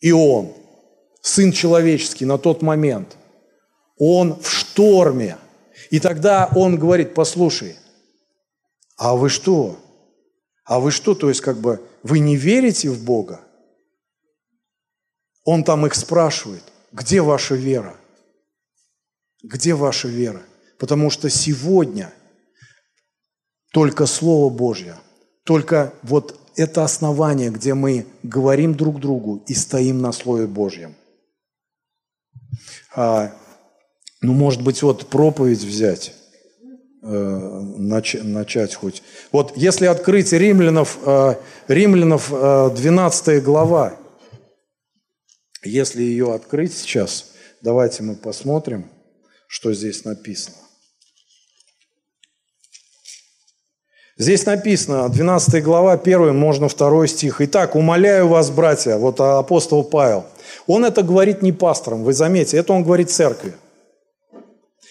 и он, Сын человеческий на тот момент, он в шторме. И тогда он говорит, послушай, а вы что? А вы что, то есть как бы вы не верите в Бога? Он там их спрашивает. Где ваша вера? Где ваша вера? Потому что сегодня только Слово Божье, только вот это основание, где мы говорим друг другу и стоим на Слове Божьем. А, ну, может быть, вот проповедь взять, э, нач, начать хоть. Вот если открыть Римлянов, э, Римлянов э, 12 глава, если ее открыть сейчас, давайте мы посмотрим, что здесь написано. Здесь написано, 12 глава, 1, можно второй стих. «Итак, умоляю вас, братья», вот апостол Павел, он это говорит не пасторам, вы заметите, это он говорит церкви.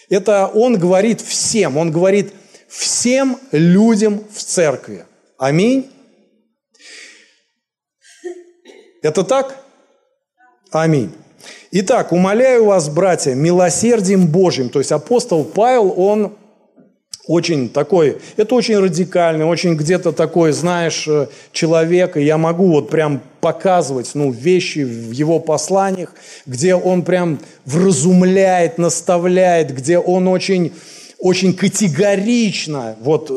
Это он говорит всем, он говорит всем людям в церкви. Аминь. Это так? Аминь. Итак, умоляю вас, братья, милосердием Божьим. То есть апостол Павел, он очень такой, это очень радикальный, очень где-то такой, знаешь, э, человек, и я могу вот прям показывать, ну, вещи в его посланиях, где он прям вразумляет, наставляет, где он очень, очень категорично вот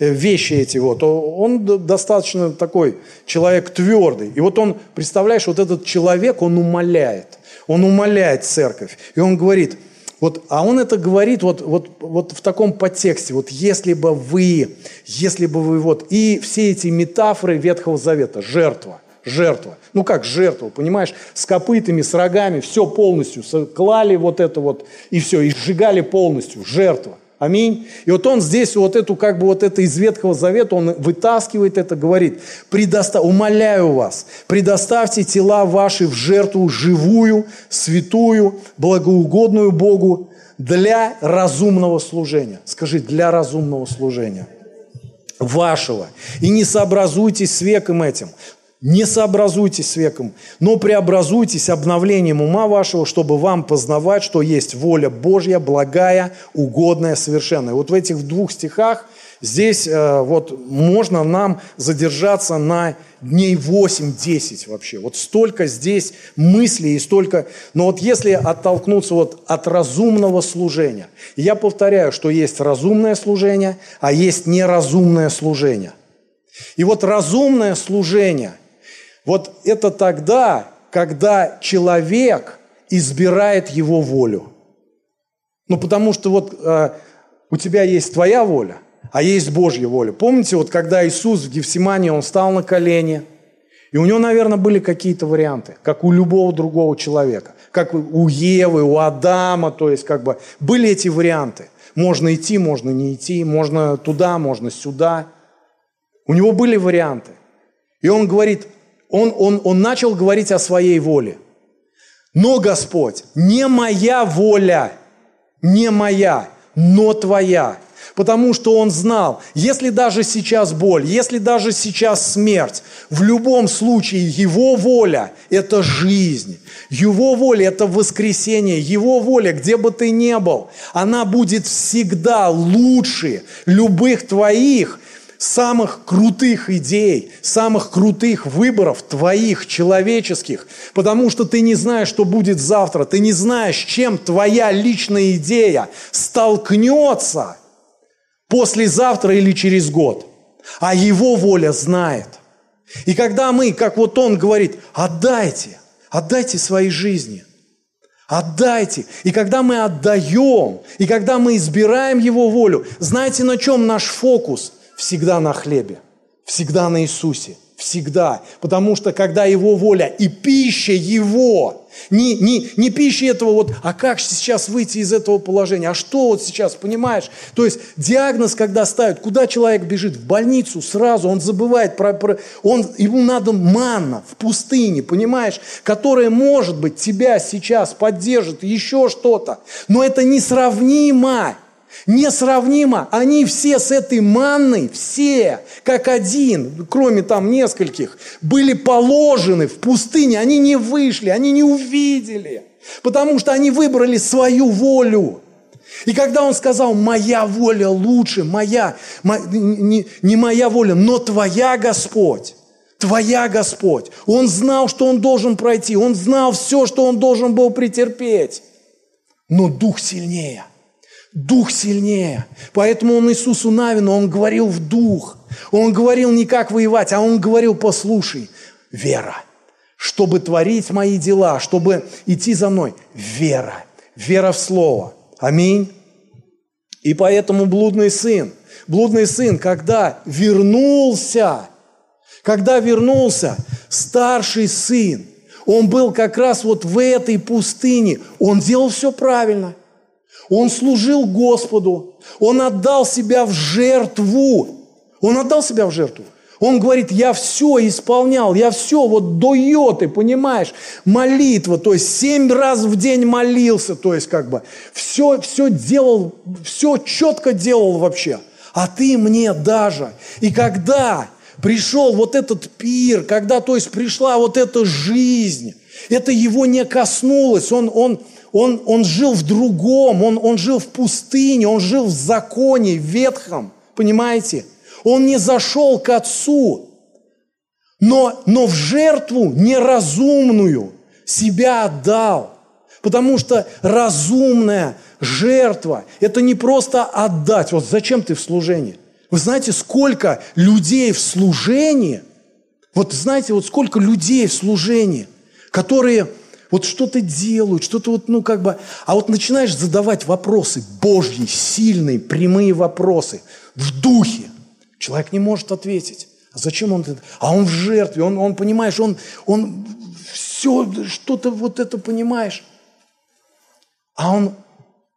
э, вещи эти вот, он достаточно такой человек твердый. И вот он, представляешь, вот этот человек, он умоляет, он умоляет церковь, и он говорит – вот, а он это говорит вот, вот, вот в таком подтексте, вот если бы вы, если бы вы вот, и все эти метафоры Ветхого Завета, жертва, жертва, ну как жертва, понимаешь, с копытами, с рогами, все полностью, клали вот это вот, и все, и сжигали полностью, жертва – Аминь. И вот он здесь вот эту, как бы вот это из Ветхого Завета, он вытаскивает это, говорит, предоста... умоляю вас, предоставьте тела ваши в жертву живую, святую, благоугодную Богу для разумного служения. Скажи, для разумного служения вашего. И не сообразуйтесь с веком этим. Не сообразуйтесь с веком, но преобразуйтесь обновлением ума вашего, чтобы вам познавать, что есть воля Божья, благая, угодная, совершенная. Вот в этих двух стихах здесь э, вот можно нам задержаться на дней 8-10 вообще. Вот столько здесь мыслей и столько... Но вот если оттолкнуться вот от разумного служения, я повторяю, что есть разумное служение, а есть неразумное служение. И вот разумное служение – вот это тогда, когда человек избирает его волю. Ну, потому что вот э, у тебя есть твоя воля, а есть Божья воля. Помните, вот когда Иисус в Гефсимании, он встал на колени, и у него, наверное, были какие-то варианты, как у любого другого человека, как у Евы, у Адама, то есть как бы были эти варианты. Можно идти, можно не идти, можно туда, можно сюда. У него были варианты. И он говорит, он, он, он начал говорить о своей воле. Но, Господь, не моя воля, не моя, но Твоя. Потому что он знал, если даже сейчас боль, если даже сейчас смерть, в любом случае его воля – это жизнь, его воля – это воскресение, его воля, где бы ты ни был, она будет всегда лучше любых твоих самых крутых идей, самых крутых выборов твоих человеческих, потому что ты не знаешь, что будет завтра, ты не знаешь, чем твоя личная идея столкнется послезавтра или через год, а его воля знает. И когда мы, как вот он говорит, отдайте, отдайте свои жизни, Отдайте. И когда мы отдаем, и когда мы избираем Его волю, знаете, на чем наш фокус? Всегда на хлебе, всегда на Иисусе, всегда. Потому что когда Его воля и пища Его, не, не, не пища этого вот, а как сейчас выйти из этого положения, а что вот сейчас, понимаешь? То есть диагноз, когда ставят, куда человек бежит? В больницу сразу, он забывает про, про он, ему надо манна в пустыне, понимаешь? Которая, может быть, тебя сейчас поддержит, еще что-то. Но это несравнимо Несравнимо. Они все с этой манной, все, как один, кроме там нескольких, были положены в пустыне. Они не вышли, они не увидели. Потому что они выбрали свою волю. И когда он сказал, моя воля лучше, моя, не, не моя воля, но твоя, Господь, Твоя, Господь. Он знал, что он должен пройти. Он знал все, что он должен был претерпеть. Но Дух сильнее. Дух сильнее. Поэтому он Иисусу Навину, он говорил в Дух. Он говорил не как воевать, а он говорил, послушай, вера. Чтобы творить мои дела, чтобы идти за мной. Вера. Вера в Слово. Аминь. И поэтому блудный сын, блудный сын, когда вернулся, когда вернулся старший сын, он был как раз вот в этой пустыне, он делал все правильно. Он служил Господу, он отдал себя в жертву. Он отдал себя в жертву. Он говорит, я все исполнял, я все вот до йоты, понимаешь, молитва, то есть семь раз в день молился, то есть как бы все, все делал, все четко делал вообще. А ты мне даже. И когда пришел вот этот пир, когда, то есть пришла вот эта жизнь, это его не коснулось, он, он, он, он жил в другом, он, он жил в пустыне, он жил в законе ветхом, понимаете? Он не зашел к Отцу, но, но в жертву неразумную себя отдал. Потому что разумная жертва – это не просто отдать. Вот зачем ты в служении? Вы знаете, сколько людей в служении, вот знаете, вот сколько людей в служении, которые вот что-то делают, что-то вот, ну как бы, а вот начинаешь задавать вопросы, Божьи, сильные, прямые вопросы, в духе. Человек не может ответить. А зачем он это? А он в жертве, он, он понимаешь, он, он все, что-то вот это понимаешь. А он,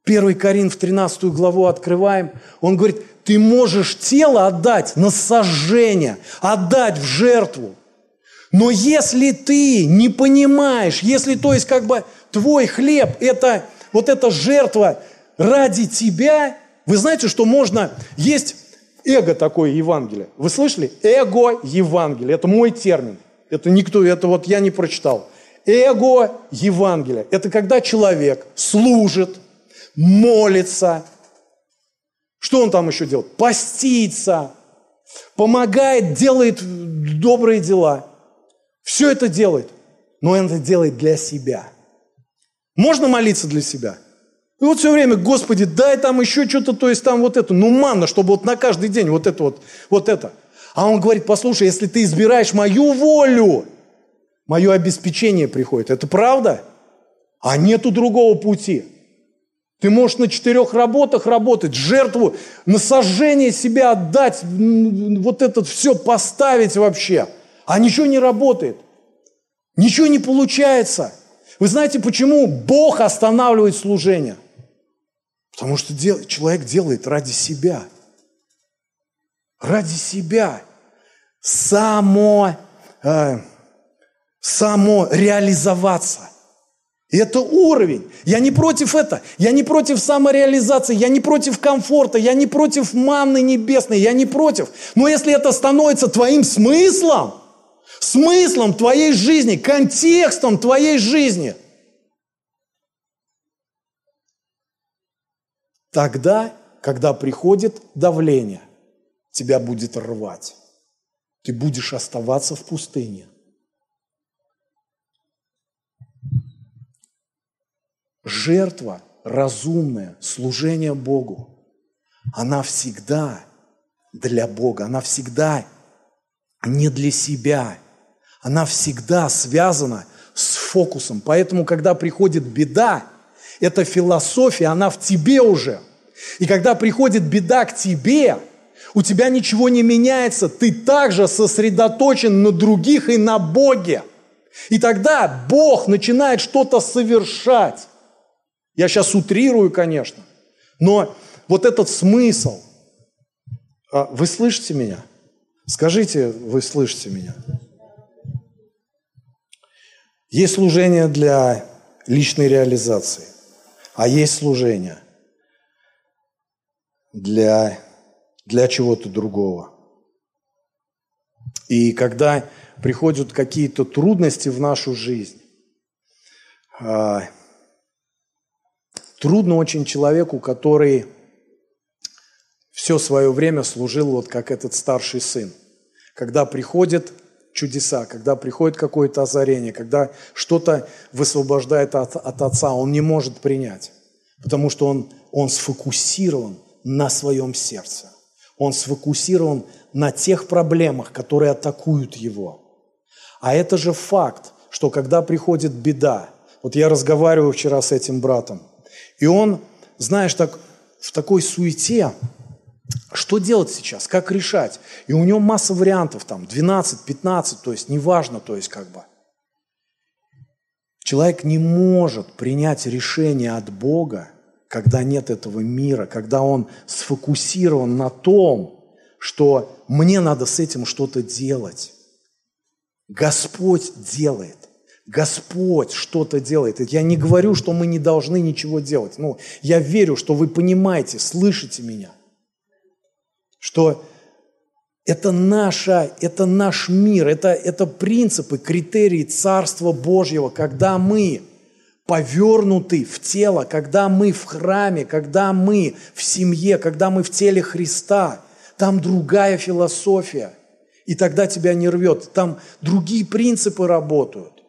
1 Коринф 13 главу открываем, он говорит, ты можешь тело отдать на сожжение, отдать в жертву. Но если ты не понимаешь, если, то есть, как бы твой хлеб, это вот эта жертва ради тебя, вы знаете, что можно есть эго такое Евангелие. Вы слышали? Эго Евангелие. Это мой термин. Это никто, это вот я не прочитал. Эго Евангелие. Это когда человек служит, молится. Что он там еще делает? Постится, помогает, делает добрые дела. Все это делает. Но он это делает для себя. Можно молиться для себя – и вот все время, Господи, дай там еще что-то, то есть там вот это, ну манна, чтобы вот на каждый день вот это вот, вот это. А он говорит, послушай, если ты избираешь мою волю, мое обеспечение приходит. Это правда? А нету другого пути. Ты можешь на четырех работах работать, жертву, на сожжение себя отдать, вот это все поставить вообще. А ничего не работает. Ничего не получается. Вы знаете, почему Бог останавливает служение? Потому что дел, человек делает ради себя. Ради себя. Само, э, само реализоваться. И это уровень. Я не против этого. Я не против самореализации. Я не против комфорта. Я не против манны небесной. Я не против. Но если это становится твоим смыслом, смыслом твоей жизни, контекстом твоей жизни – Тогда, когда приходит давление, тебя будет рвать. Ты будешь оставаться в пустыне. Жертва, разумное служение Богу, она всегда для Бога, она всегда не для себя, она всегда связана с фокусом. Поэтому, когда приходит беда, эта философия, она в тебе уже. И когда приходит беда к тебе, у тебя ничего не меняется, ты также сосредоточен на других и на Боге. И тогда Бог начинает что-то совершать. Я сейчас утрирую, конечно, но вот этот смысл, а, вы слышите меня? Скажите, вы слышите меня? Есть служение для личной реализации. А есть служение для, для чего-то другого. И когда приходят какие-то трудности в нашу жизнь, а, трудно очень человеку, который все свое время служил вот как этот старший сын. Когда приходит чудеса, когда приходит какое-то озарение, когда что-то высвобождает от, от Отца, он не может принять, потому что он, он сфокусирован на своем сердце. Он сфокусирован на тех проблемах, которые атакуют его. А это же факт, что когда приходит беда, вот я разговариваю вчера с этим братом, и он, знаешь, так в такой суете, что делать сейчас, как решать? И у него масса вариантов, там 12, 15, то есть неважно, то есть как бы. Человек не может принять решение от Бога, когда нет этого мира, когда он сфокусирован на том, что мне надо с этим что-то делать. Господь делает. Господь что-то делает. Я не говорю, что мы не должны ничего делать. Ну, я верю, что вы понимаете, слышите меня. Что это, наша, это наш мир, это, это принципы, критерии Царства Божьего, когда мы повернуты в тело, когда мы в храме, когда мы в семье, когда мы в теле Христа. Там другая философия. И тогда тебя не рвет. Там другие принципы работают.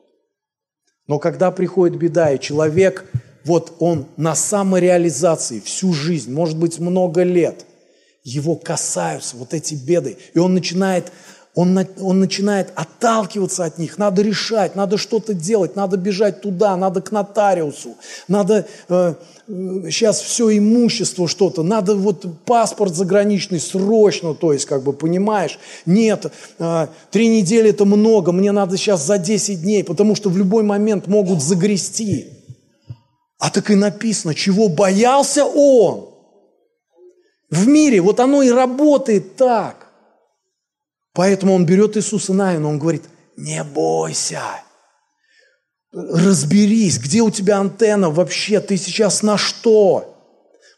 Но когда приходит беда, и человек, вот он на самореализации всю жизнь, может быть, много лет, его касаются вот эти беды, и он начинает он, он начинает отталкиваться от них. Надо решать, надо что-то делать, надо бежать туда, надо к нотариусу, надо э, сейчас все имущество что-то, надо вот паспорт заграничный срочно, то есть, как бы, понимаешь, нет, э, три недели это много, мне надо сейчас за 10 дней, потому что в любой момент могут загрести. А так и написано, чего боялся он. В мире вот оно и работает так. Поэтому он берет Иисуса на он говорит, не бойся, разберись, где у тебя антенна вообще, ты сейчас на что?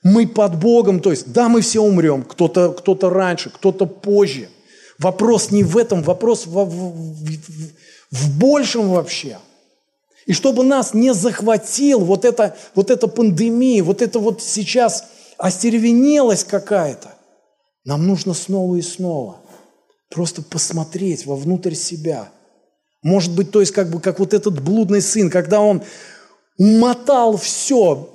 Мы под Богом, то есть, да, мы все умрем, кто-то кто раньше, кто-то позже. Вопрос не в этом, вопрос в, в, в, в большем вообще. И чтобы нас не захватил вот эта, вот эта пандемия, вот это вот сейчас остервенелость какая-то, нам нужно снова и снова Просто посмотреть вовнутрь себя. Может быть, то есть как бы как вот этот блудный сын, когда он умотал все,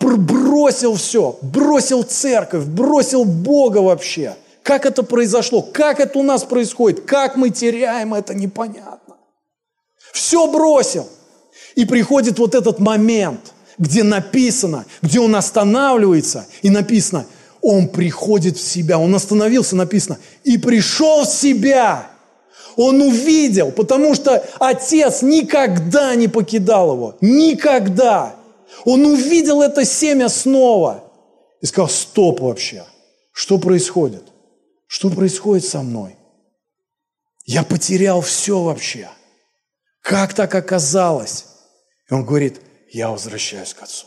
бросил все, бросил церковь, бросил Бога вообще. Как это произошло? Как это у нас происходит? Как мы теряем это, непонятно. Все бросил. И приходит вот этот момент, где написано, где он останавливается, и написано – он приходит в себя. Он остановился, написано, и пришел в себя. Он увидел, потому что отец никогда не покидал его. Никогда. Он увидел это семя снова. И сказал, стоп вообще. Что происходит? Что происходит со мной? Я потерял все вообще. Как так оказалось? И он говорит, я возвращаюсь к отцу.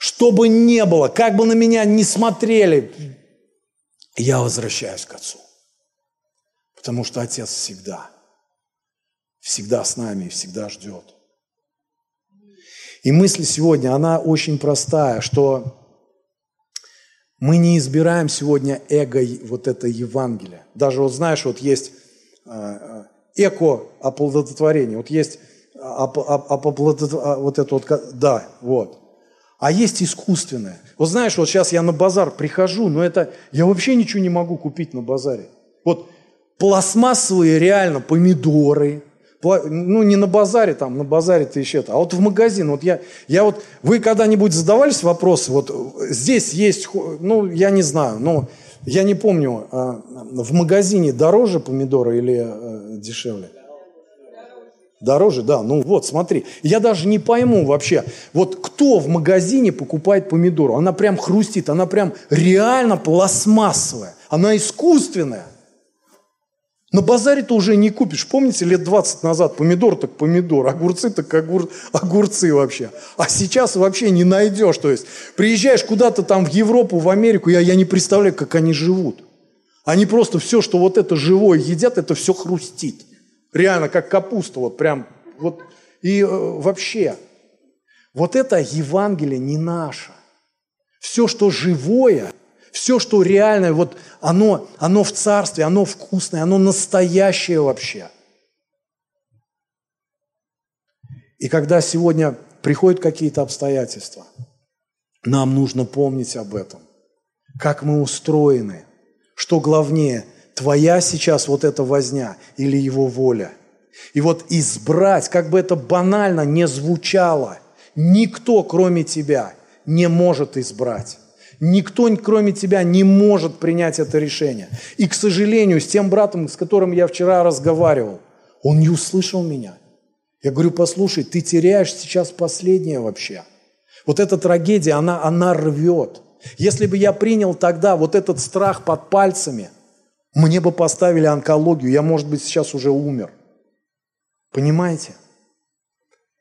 Что бы ни было, как бы на меня не смотрели, я возвращаюсь к Отцу. Потому что Отец всегда, всегда с нами и всегда ждет. И мысль сегодня, она очень простая, что мы не избираем сегодня эго вот это Евангелие. Даже вот знаешь, вот есть э, э, эко-оплодотворение, вот есть оплодотворение, вот это вот, да, вот а есть искусственное. Вот знаешь, вот сейчас я на базар прихожу, но это я вообще ничего не могу купить на базаре. Вот пластмассовые реально помидоры, ну не на базаре там, на базаре ты еще это, а вот в магазин. Вот я, я вот, вы когда-нибудь задавались вопросы, вот здесь есть, ну я не знаю, но я не помню, а, в магазине дороже помидоры или э, дешевле? Дороже, да. Ну вот, смотри. Я даже не пойму вообще, вот кто в магазине покупает помидору? Она прям хрустит, она прям реально пластмассовая. Она искусственная. На базаре ты уже не купишь. Помните, лет 20 назад помидор так помидор, огурцы так огур... огурцы вообще. А сейчас вообще не найдешь. То есть приезжаешь куда-то там в Европу, в Америку, я, я не представляю, как они живут. Они просто все, что вот это живое едят, это все хрустит. Реально, как капуста, вот прям, вот, и э, вообще, вот это Евангелие не наше. Все, что живое, Все, что реальное, вот оно, оно в царстве, оно вкусное, оно настоящее вообще. И когда сегодня приходят какие-то обстоятельства, нам нужно помнить об этом. Как мы устроены. Что главнее, твоя сейчас вот эта возня или его воля. И вот избрать, как бы это банально не звучало, никто, кроме тебя, не может избрать. Никто, кроме тебя, не может принять это решение. И, к сожалению, с тем братом, с которым я вчера разговаривал, он не услышал меня. Я говорю, послушай, ты теряешь сейчас последнее вообще. Вот эта трагедия, она, она рвет. Если бы я принял тогда вот этот страх под пальцами, мне бы поставили онкологию, я, может быть, сейчас уже умер. Понимаете?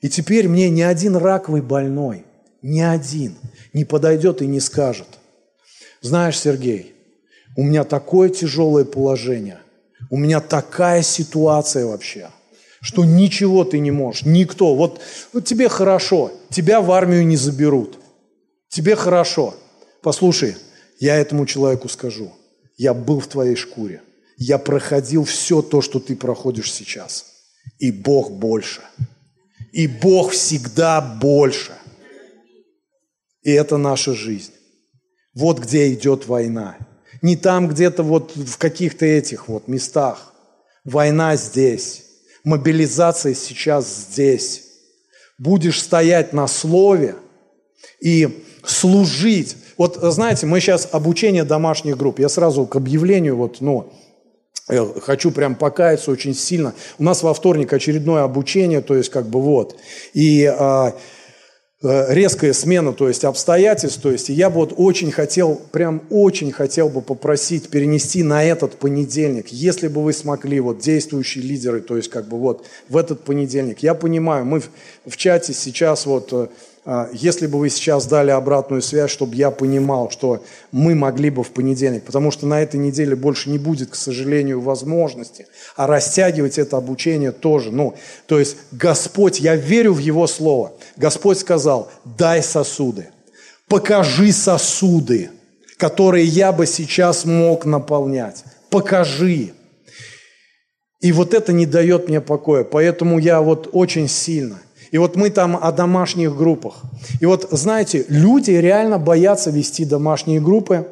И теперь мне ни один раковый больной, ни один не подойдет и не скажет, знаешь, Сергей, у меня такое тяжелое положение, у меня такая ситуация вообще, что ничего ты не можешь, никто. Вот, вот тебе хорошо, тебя в армию не заберут, тебе хорошо. Послушай, я этому человеку скажу, я был в твоей шкуре, я проходил все то, что ты проходишь сейчас, и Бог больше, и Бог всегда больше. И это наша жизнь. Вот где идет война. Не там где-то вот в каких-то этих вот местах. Война здесь. Мобилизация сейчас здесь. Будешь стоять на слове и служить. Вот знаете, мы сейчас обучение домашних групп. Я сразу к объявлению вот, ну, Хочу прям покаяться очень сильно. У нас во вторник очередное обучение, то есть как бы вот. И а, Э, резкая смена, то есть обстоятельств, то есть я бы вот очень хотел, прям очень хотел бы попросить перенести на этот понедельник, если бы вы смогли, вот действующие лидеры, то есть как бы вот в этот понедельник. Я понимаю, мы в, в чате сейчас вот э, если бы вы сейчас дали обратную связь, чтобы я понимал, что мы могли бы в понедельник, потому что на этой неделе больше не будет, к сожалению, возможности, а растягивать это обучение тоже. Ну, то есть Господь, я верю в Его Слово. Господь сказал, дай сосуды, покажи сосуды, которые я бы сейчас мог наполнять. Покажи. И вот это не дает мне покоя. Поэтому я вот очень сильно – и вот мы там о домашних группах. И вот, знаете, люди реально боятся вести домашние группы.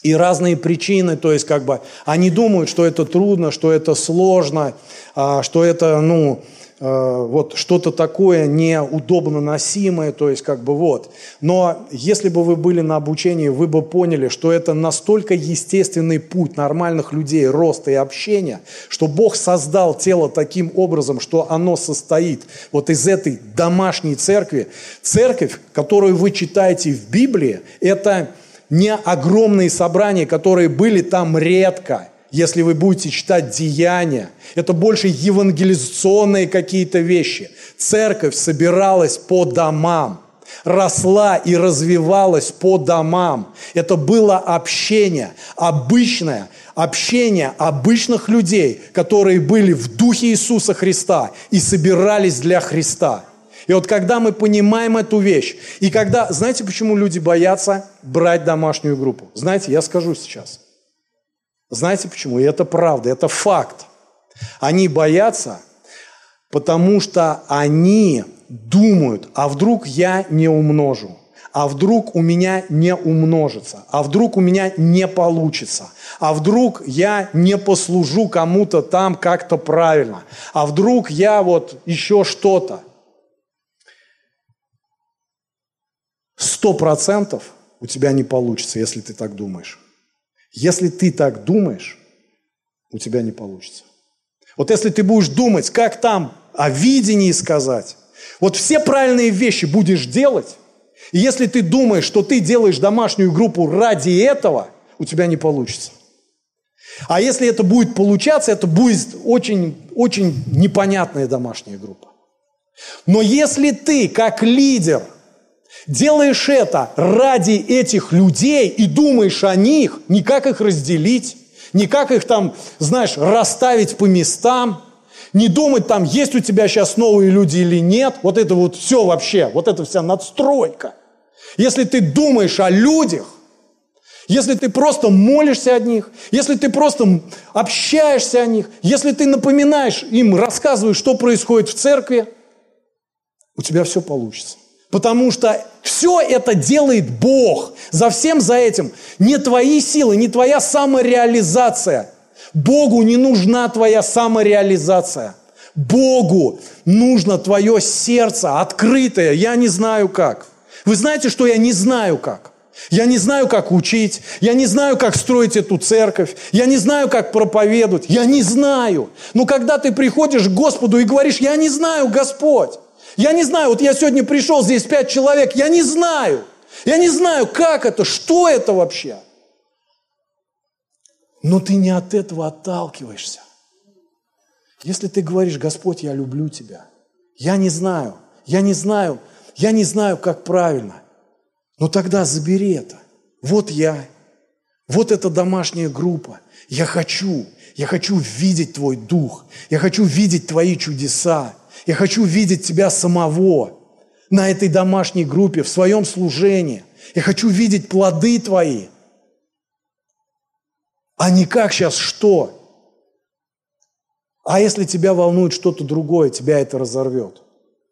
И разные причины, то есть как бы они думают, что это трудно, что это сложно, а, что это, ну, вот что-то такое неудобно носимое, то есть как бы вот. Но если бы вы были на обучении, вы бы поняли, что это настолько естественный путь нормальных людей, роста и общения, что Бог создал тело таким образом, что оно состоит вот из этой домашней церкви. Церковь, которую вы читаете в Библии, это не огромные собрания, которые были там редко – если вы будете читать деяния, это больше евангелизационные какие-то вещи. Церковь собиралась по домам, росла и развивалась по домам. Это было общение, обычное общение обычных людей, которые были в духе Иисуса Христа и собирались для Христа. И вот когда мы понимаем эту вещь, и когда, знаете, почему люди боятся брать домашнюю группу? Знаете, я скажу сейчас – знаете почему? И это правда, это факт. Они боятся, потому что они думают, а вдруг я не умножу, а вдруг у меня не умножится, а вдруг у меня не получится, а вдруг я не послужу кому-то там как-то правильно, а вдруг я вот еще что-то. Сто процентов у тебя не получится, если ты так думаешь. Если ты так думаешь, у тебя не получится. Вот если ты будешь думать, как там о видении сказать, вот все правильные вещи будешь делать, и если ты думаешь, что ты делаешь домашнюю группу ради этого, у тебя не получится. А если это будет получаться, это будет очень, очень непонятная домашняя группа. Но если ты, как лидер – делаешь это ради этих людей и думаешь о них, не как их разделить, не как их там, знаешь, расставить по местам, не думать там, есть у тебя сейчас новые люди или нет, вот это вот все вообще, вот эта вся надстройка. Если ты думаешь о людях, если ты просто молишься о них, если ты просто общаешься о них, если ты напоминаешь им, рассказываешь, что происходит в церкви, у тебя все получится. Потому что все это делает Бог. За всем за этим не твои силы, не твоя самореализация. Богу не нужна твоя самореализация. Богу нужно твое сердце открытое. Я не знаю как. Вы знаете, что я не знаю как? Я не знаю, как учить, я не знаю, как строить эту церковь, я не знаю, как проповедовать, я не знаю. Но когда ты приходишь к Господу и говоришь, я не знаю, Господь, я не знаю, вот я сегодня пришел, здесь пять человек, я не знаю, я не знаю, как это, что это вообще. Но ты не от этого отталкиваешься. Если ты говоришь, Господь, я люблю тебя, я не знаю, я не знаю, я не знаю, как правильно – но тогда забери это. Вот я. Вот эта домашняя группа. Я хочу. Я хочу видеть Твой Дух. Я хочу видеть Твои чудеса. Я хочу видеть Тебя самого на этой домашней группе, в своем служении. Я хочу видеть плоды Твои. А не как сейчас что. А если тебя волнует что-то другое, тебя это разорвет.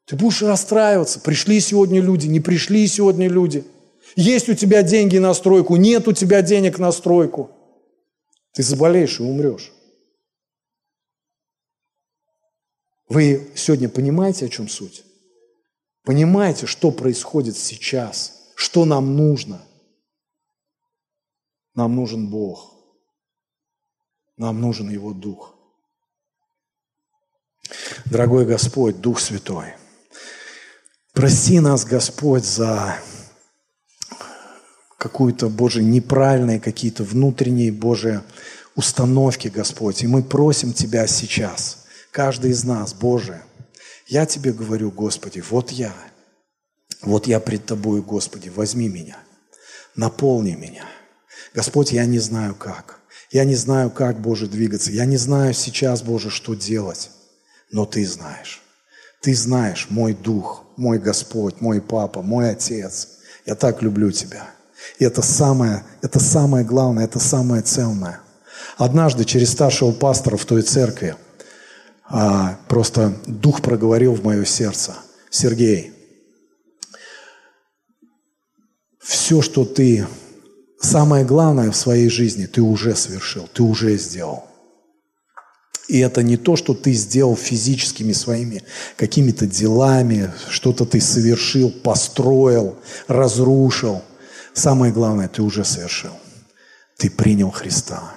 Ты будешь расстраиваться. Пришли сегодня люди, не пришли сегодня люди – есть у тебя деньги на стройку, нет у тебя денег на стройку. Ты заболеешь и умрешь. Вы сегодня понимаете, о чем суть? Понимаете, что происходит сейчас? Что нам нужно? Нам нужен Бог. Нам нужен Его Дух. Дорогой Господь, Дух Святой, прости нас, Господь, за какую-то, Боже, неправильные какие-то внутренние, Боже, установки, Господь. И мы просим Тебя сейчас, каждый из нас, Боже, я Тебе говорю, Господи, вот я, вот я пред Тобою, Господи, возьми меня, наполни меня. Господь, я не знаю как. Я не знаю, как, Боже, двигаться. Я не знаю сейчас, Боже, что делать. Но Ты знаешь. Ты знаешь, мой Дух, мой Господь, мой Папа, мой Отец. Я так люблю Тебя. И это самое, это самое главное, это самое ценное. Однажды через старшего пастора в той церкви а, просто Дух проговорил в мое сердце. Сергей, все, что ты, самое главное в своей жизни, ты уже совершил, ты уже сделал. И это не то, что ты сделал физическими своими какими-то делами, что-то ты совершил, построил, разрушил – Самое главное, ты уже совершил. Ты принял Христа.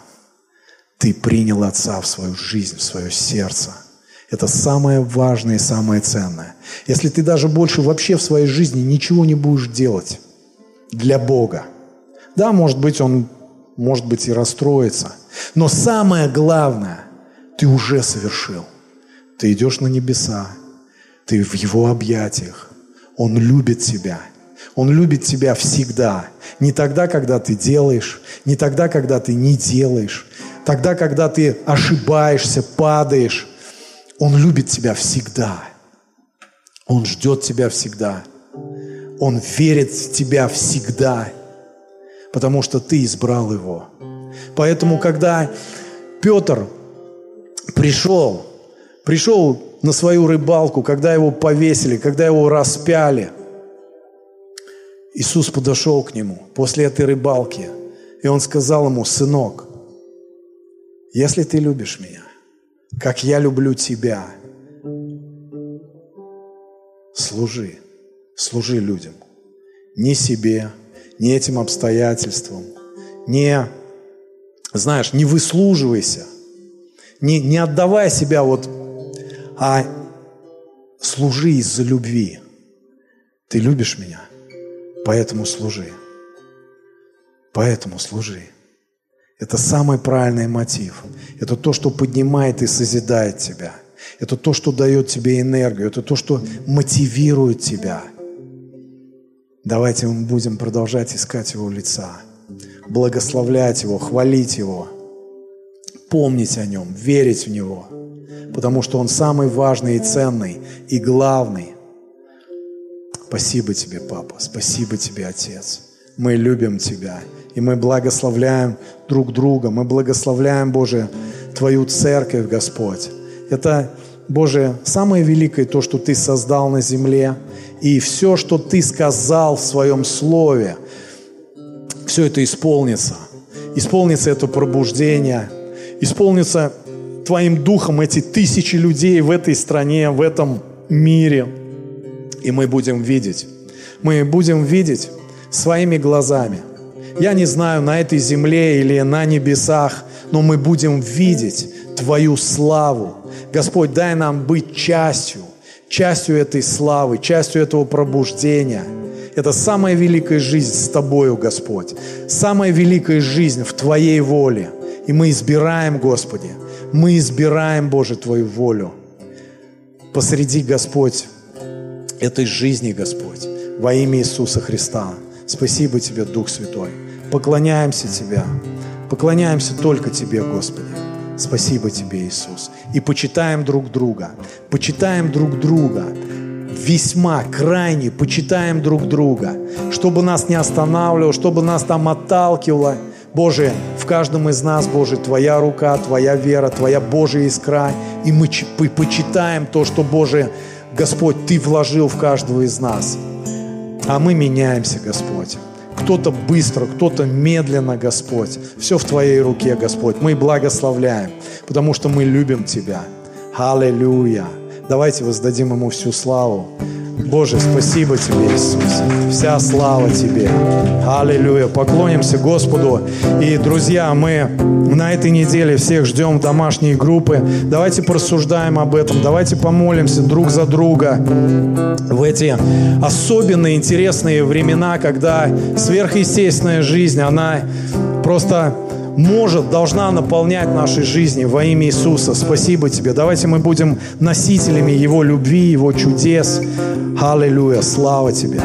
Ты принял Отца в свою жизнь, в свое сердце. Это самое важное и самое ценное. Если ты даже больше вообще в своей жизни ничего не будешь делать для Бога, да, может быть, Он, может быть, и расстроится. Но самое главное, ты уже совершил. Ты идешь на небеса, ты в Его объятиях. Он любит тебя – он любит тебя всегда. Не тогда, когда ты делаешь, не тогда, когда ты не делаешь, тогда, когда ты ошибаешься, падаешь. Он любит тебя всегда. Он ждет тебя всегда. Он верит в тебя всегда, потому что ты избрал его. Поэтому, когда Петр пришел, пришел на свою рыбалку, когда его повесили, когда его распяли – Иисус подошел к нему после этой рыбалки, и он сказал ему, сынок, если ты любишь меня, как я люблю тебя, служи, служи людям. Не себе, не этим обстоятельствам, не, знаешь, не выслуживайся, не, не отдавай себя вот, а служи из-за любви. Ты любишь меня? Поэтому служи. Поэтому служи. Это самый правильный мотив. Это то, что поднимает и созидает тебя. Это то, что дает тебе энергию. Это то, что мотивирует тебя. Давайте мы будем продолжать искать Его лица, благословлять Его, хвалить Его, помнить о Нем, верить в Него, потому что Он самый важный и ценный, и главный – Спасибо тебе, папа, спасибо тебе, отец. мы любим Тебя. И мы благословляем друг друга. Мы благословляем, Боже, Твою церковь, Господь. Это, Боже, самое великое то, что Ты создал на земле. И все, что Ты сказал в Своем Слове, все это исполнится. Исполнится это пробуждение. Исполнится Твоим Духом эти тысячи людей в этой стране, в этом мире. И мы будем видеть. Мы будем видеть своими глазами. Я не знаю, на этой земле или на небесах, но мы будем видеть Твою славу. Господь, дай нам быть частью, частью этой славы, частью этого пробуждения. Это самая великая жизнь с Тобою, Господь. Самая великая жизнь в Твоей воле. И мы избираем, Господи, мы избираем, Боже, Твою волю. Посреди, Господь, этой жизни, Господь, во имя Иисуса Христа. Спасибо Тебе, Дух Святой. Поклоняемся Тебе. Поклоняемся только Тебе, Господи. Спасибо Тебе, Иисус. И почитаем друг друга. Почитаем друг друга. Весьма, крайне почитаем друг друга. Чтобы нас не останавливало, чтобы нас там отталкивало. Боже, в каждом из нас, Боже, Твоя рука, Твоя вера, Твоя Божья искра. И мы почитаем то, что, Боже, Господь, Ты вложил в каждого из нас. А мы меняемся, Господь. Кто-то быстро, кто-то медленно, Господь. Все в Твоей руке, Господь. Мы благословляем, потому что мы любим Тебя. Аллилуйя. Давайте воздадим Ему всю славу. Боже, спасибо Тебе, Иисус. Вся слава Тебе. Аллилуйя. Поклонимся Господу. И, друзья, мы на этой неделе всех ждем в домашние группы. Давайте порассуждаем об этом. Давайте помолимся друг за друга в эти особенные, интересные времена, когда сверхъестественная жизнь, она просто может, должна наполнять наши жизни во имя Иисуса. Спасибо Тебе. Давайте мы будем носителями Его любви, Его чудес. Аллилуйя. Слава Тебе.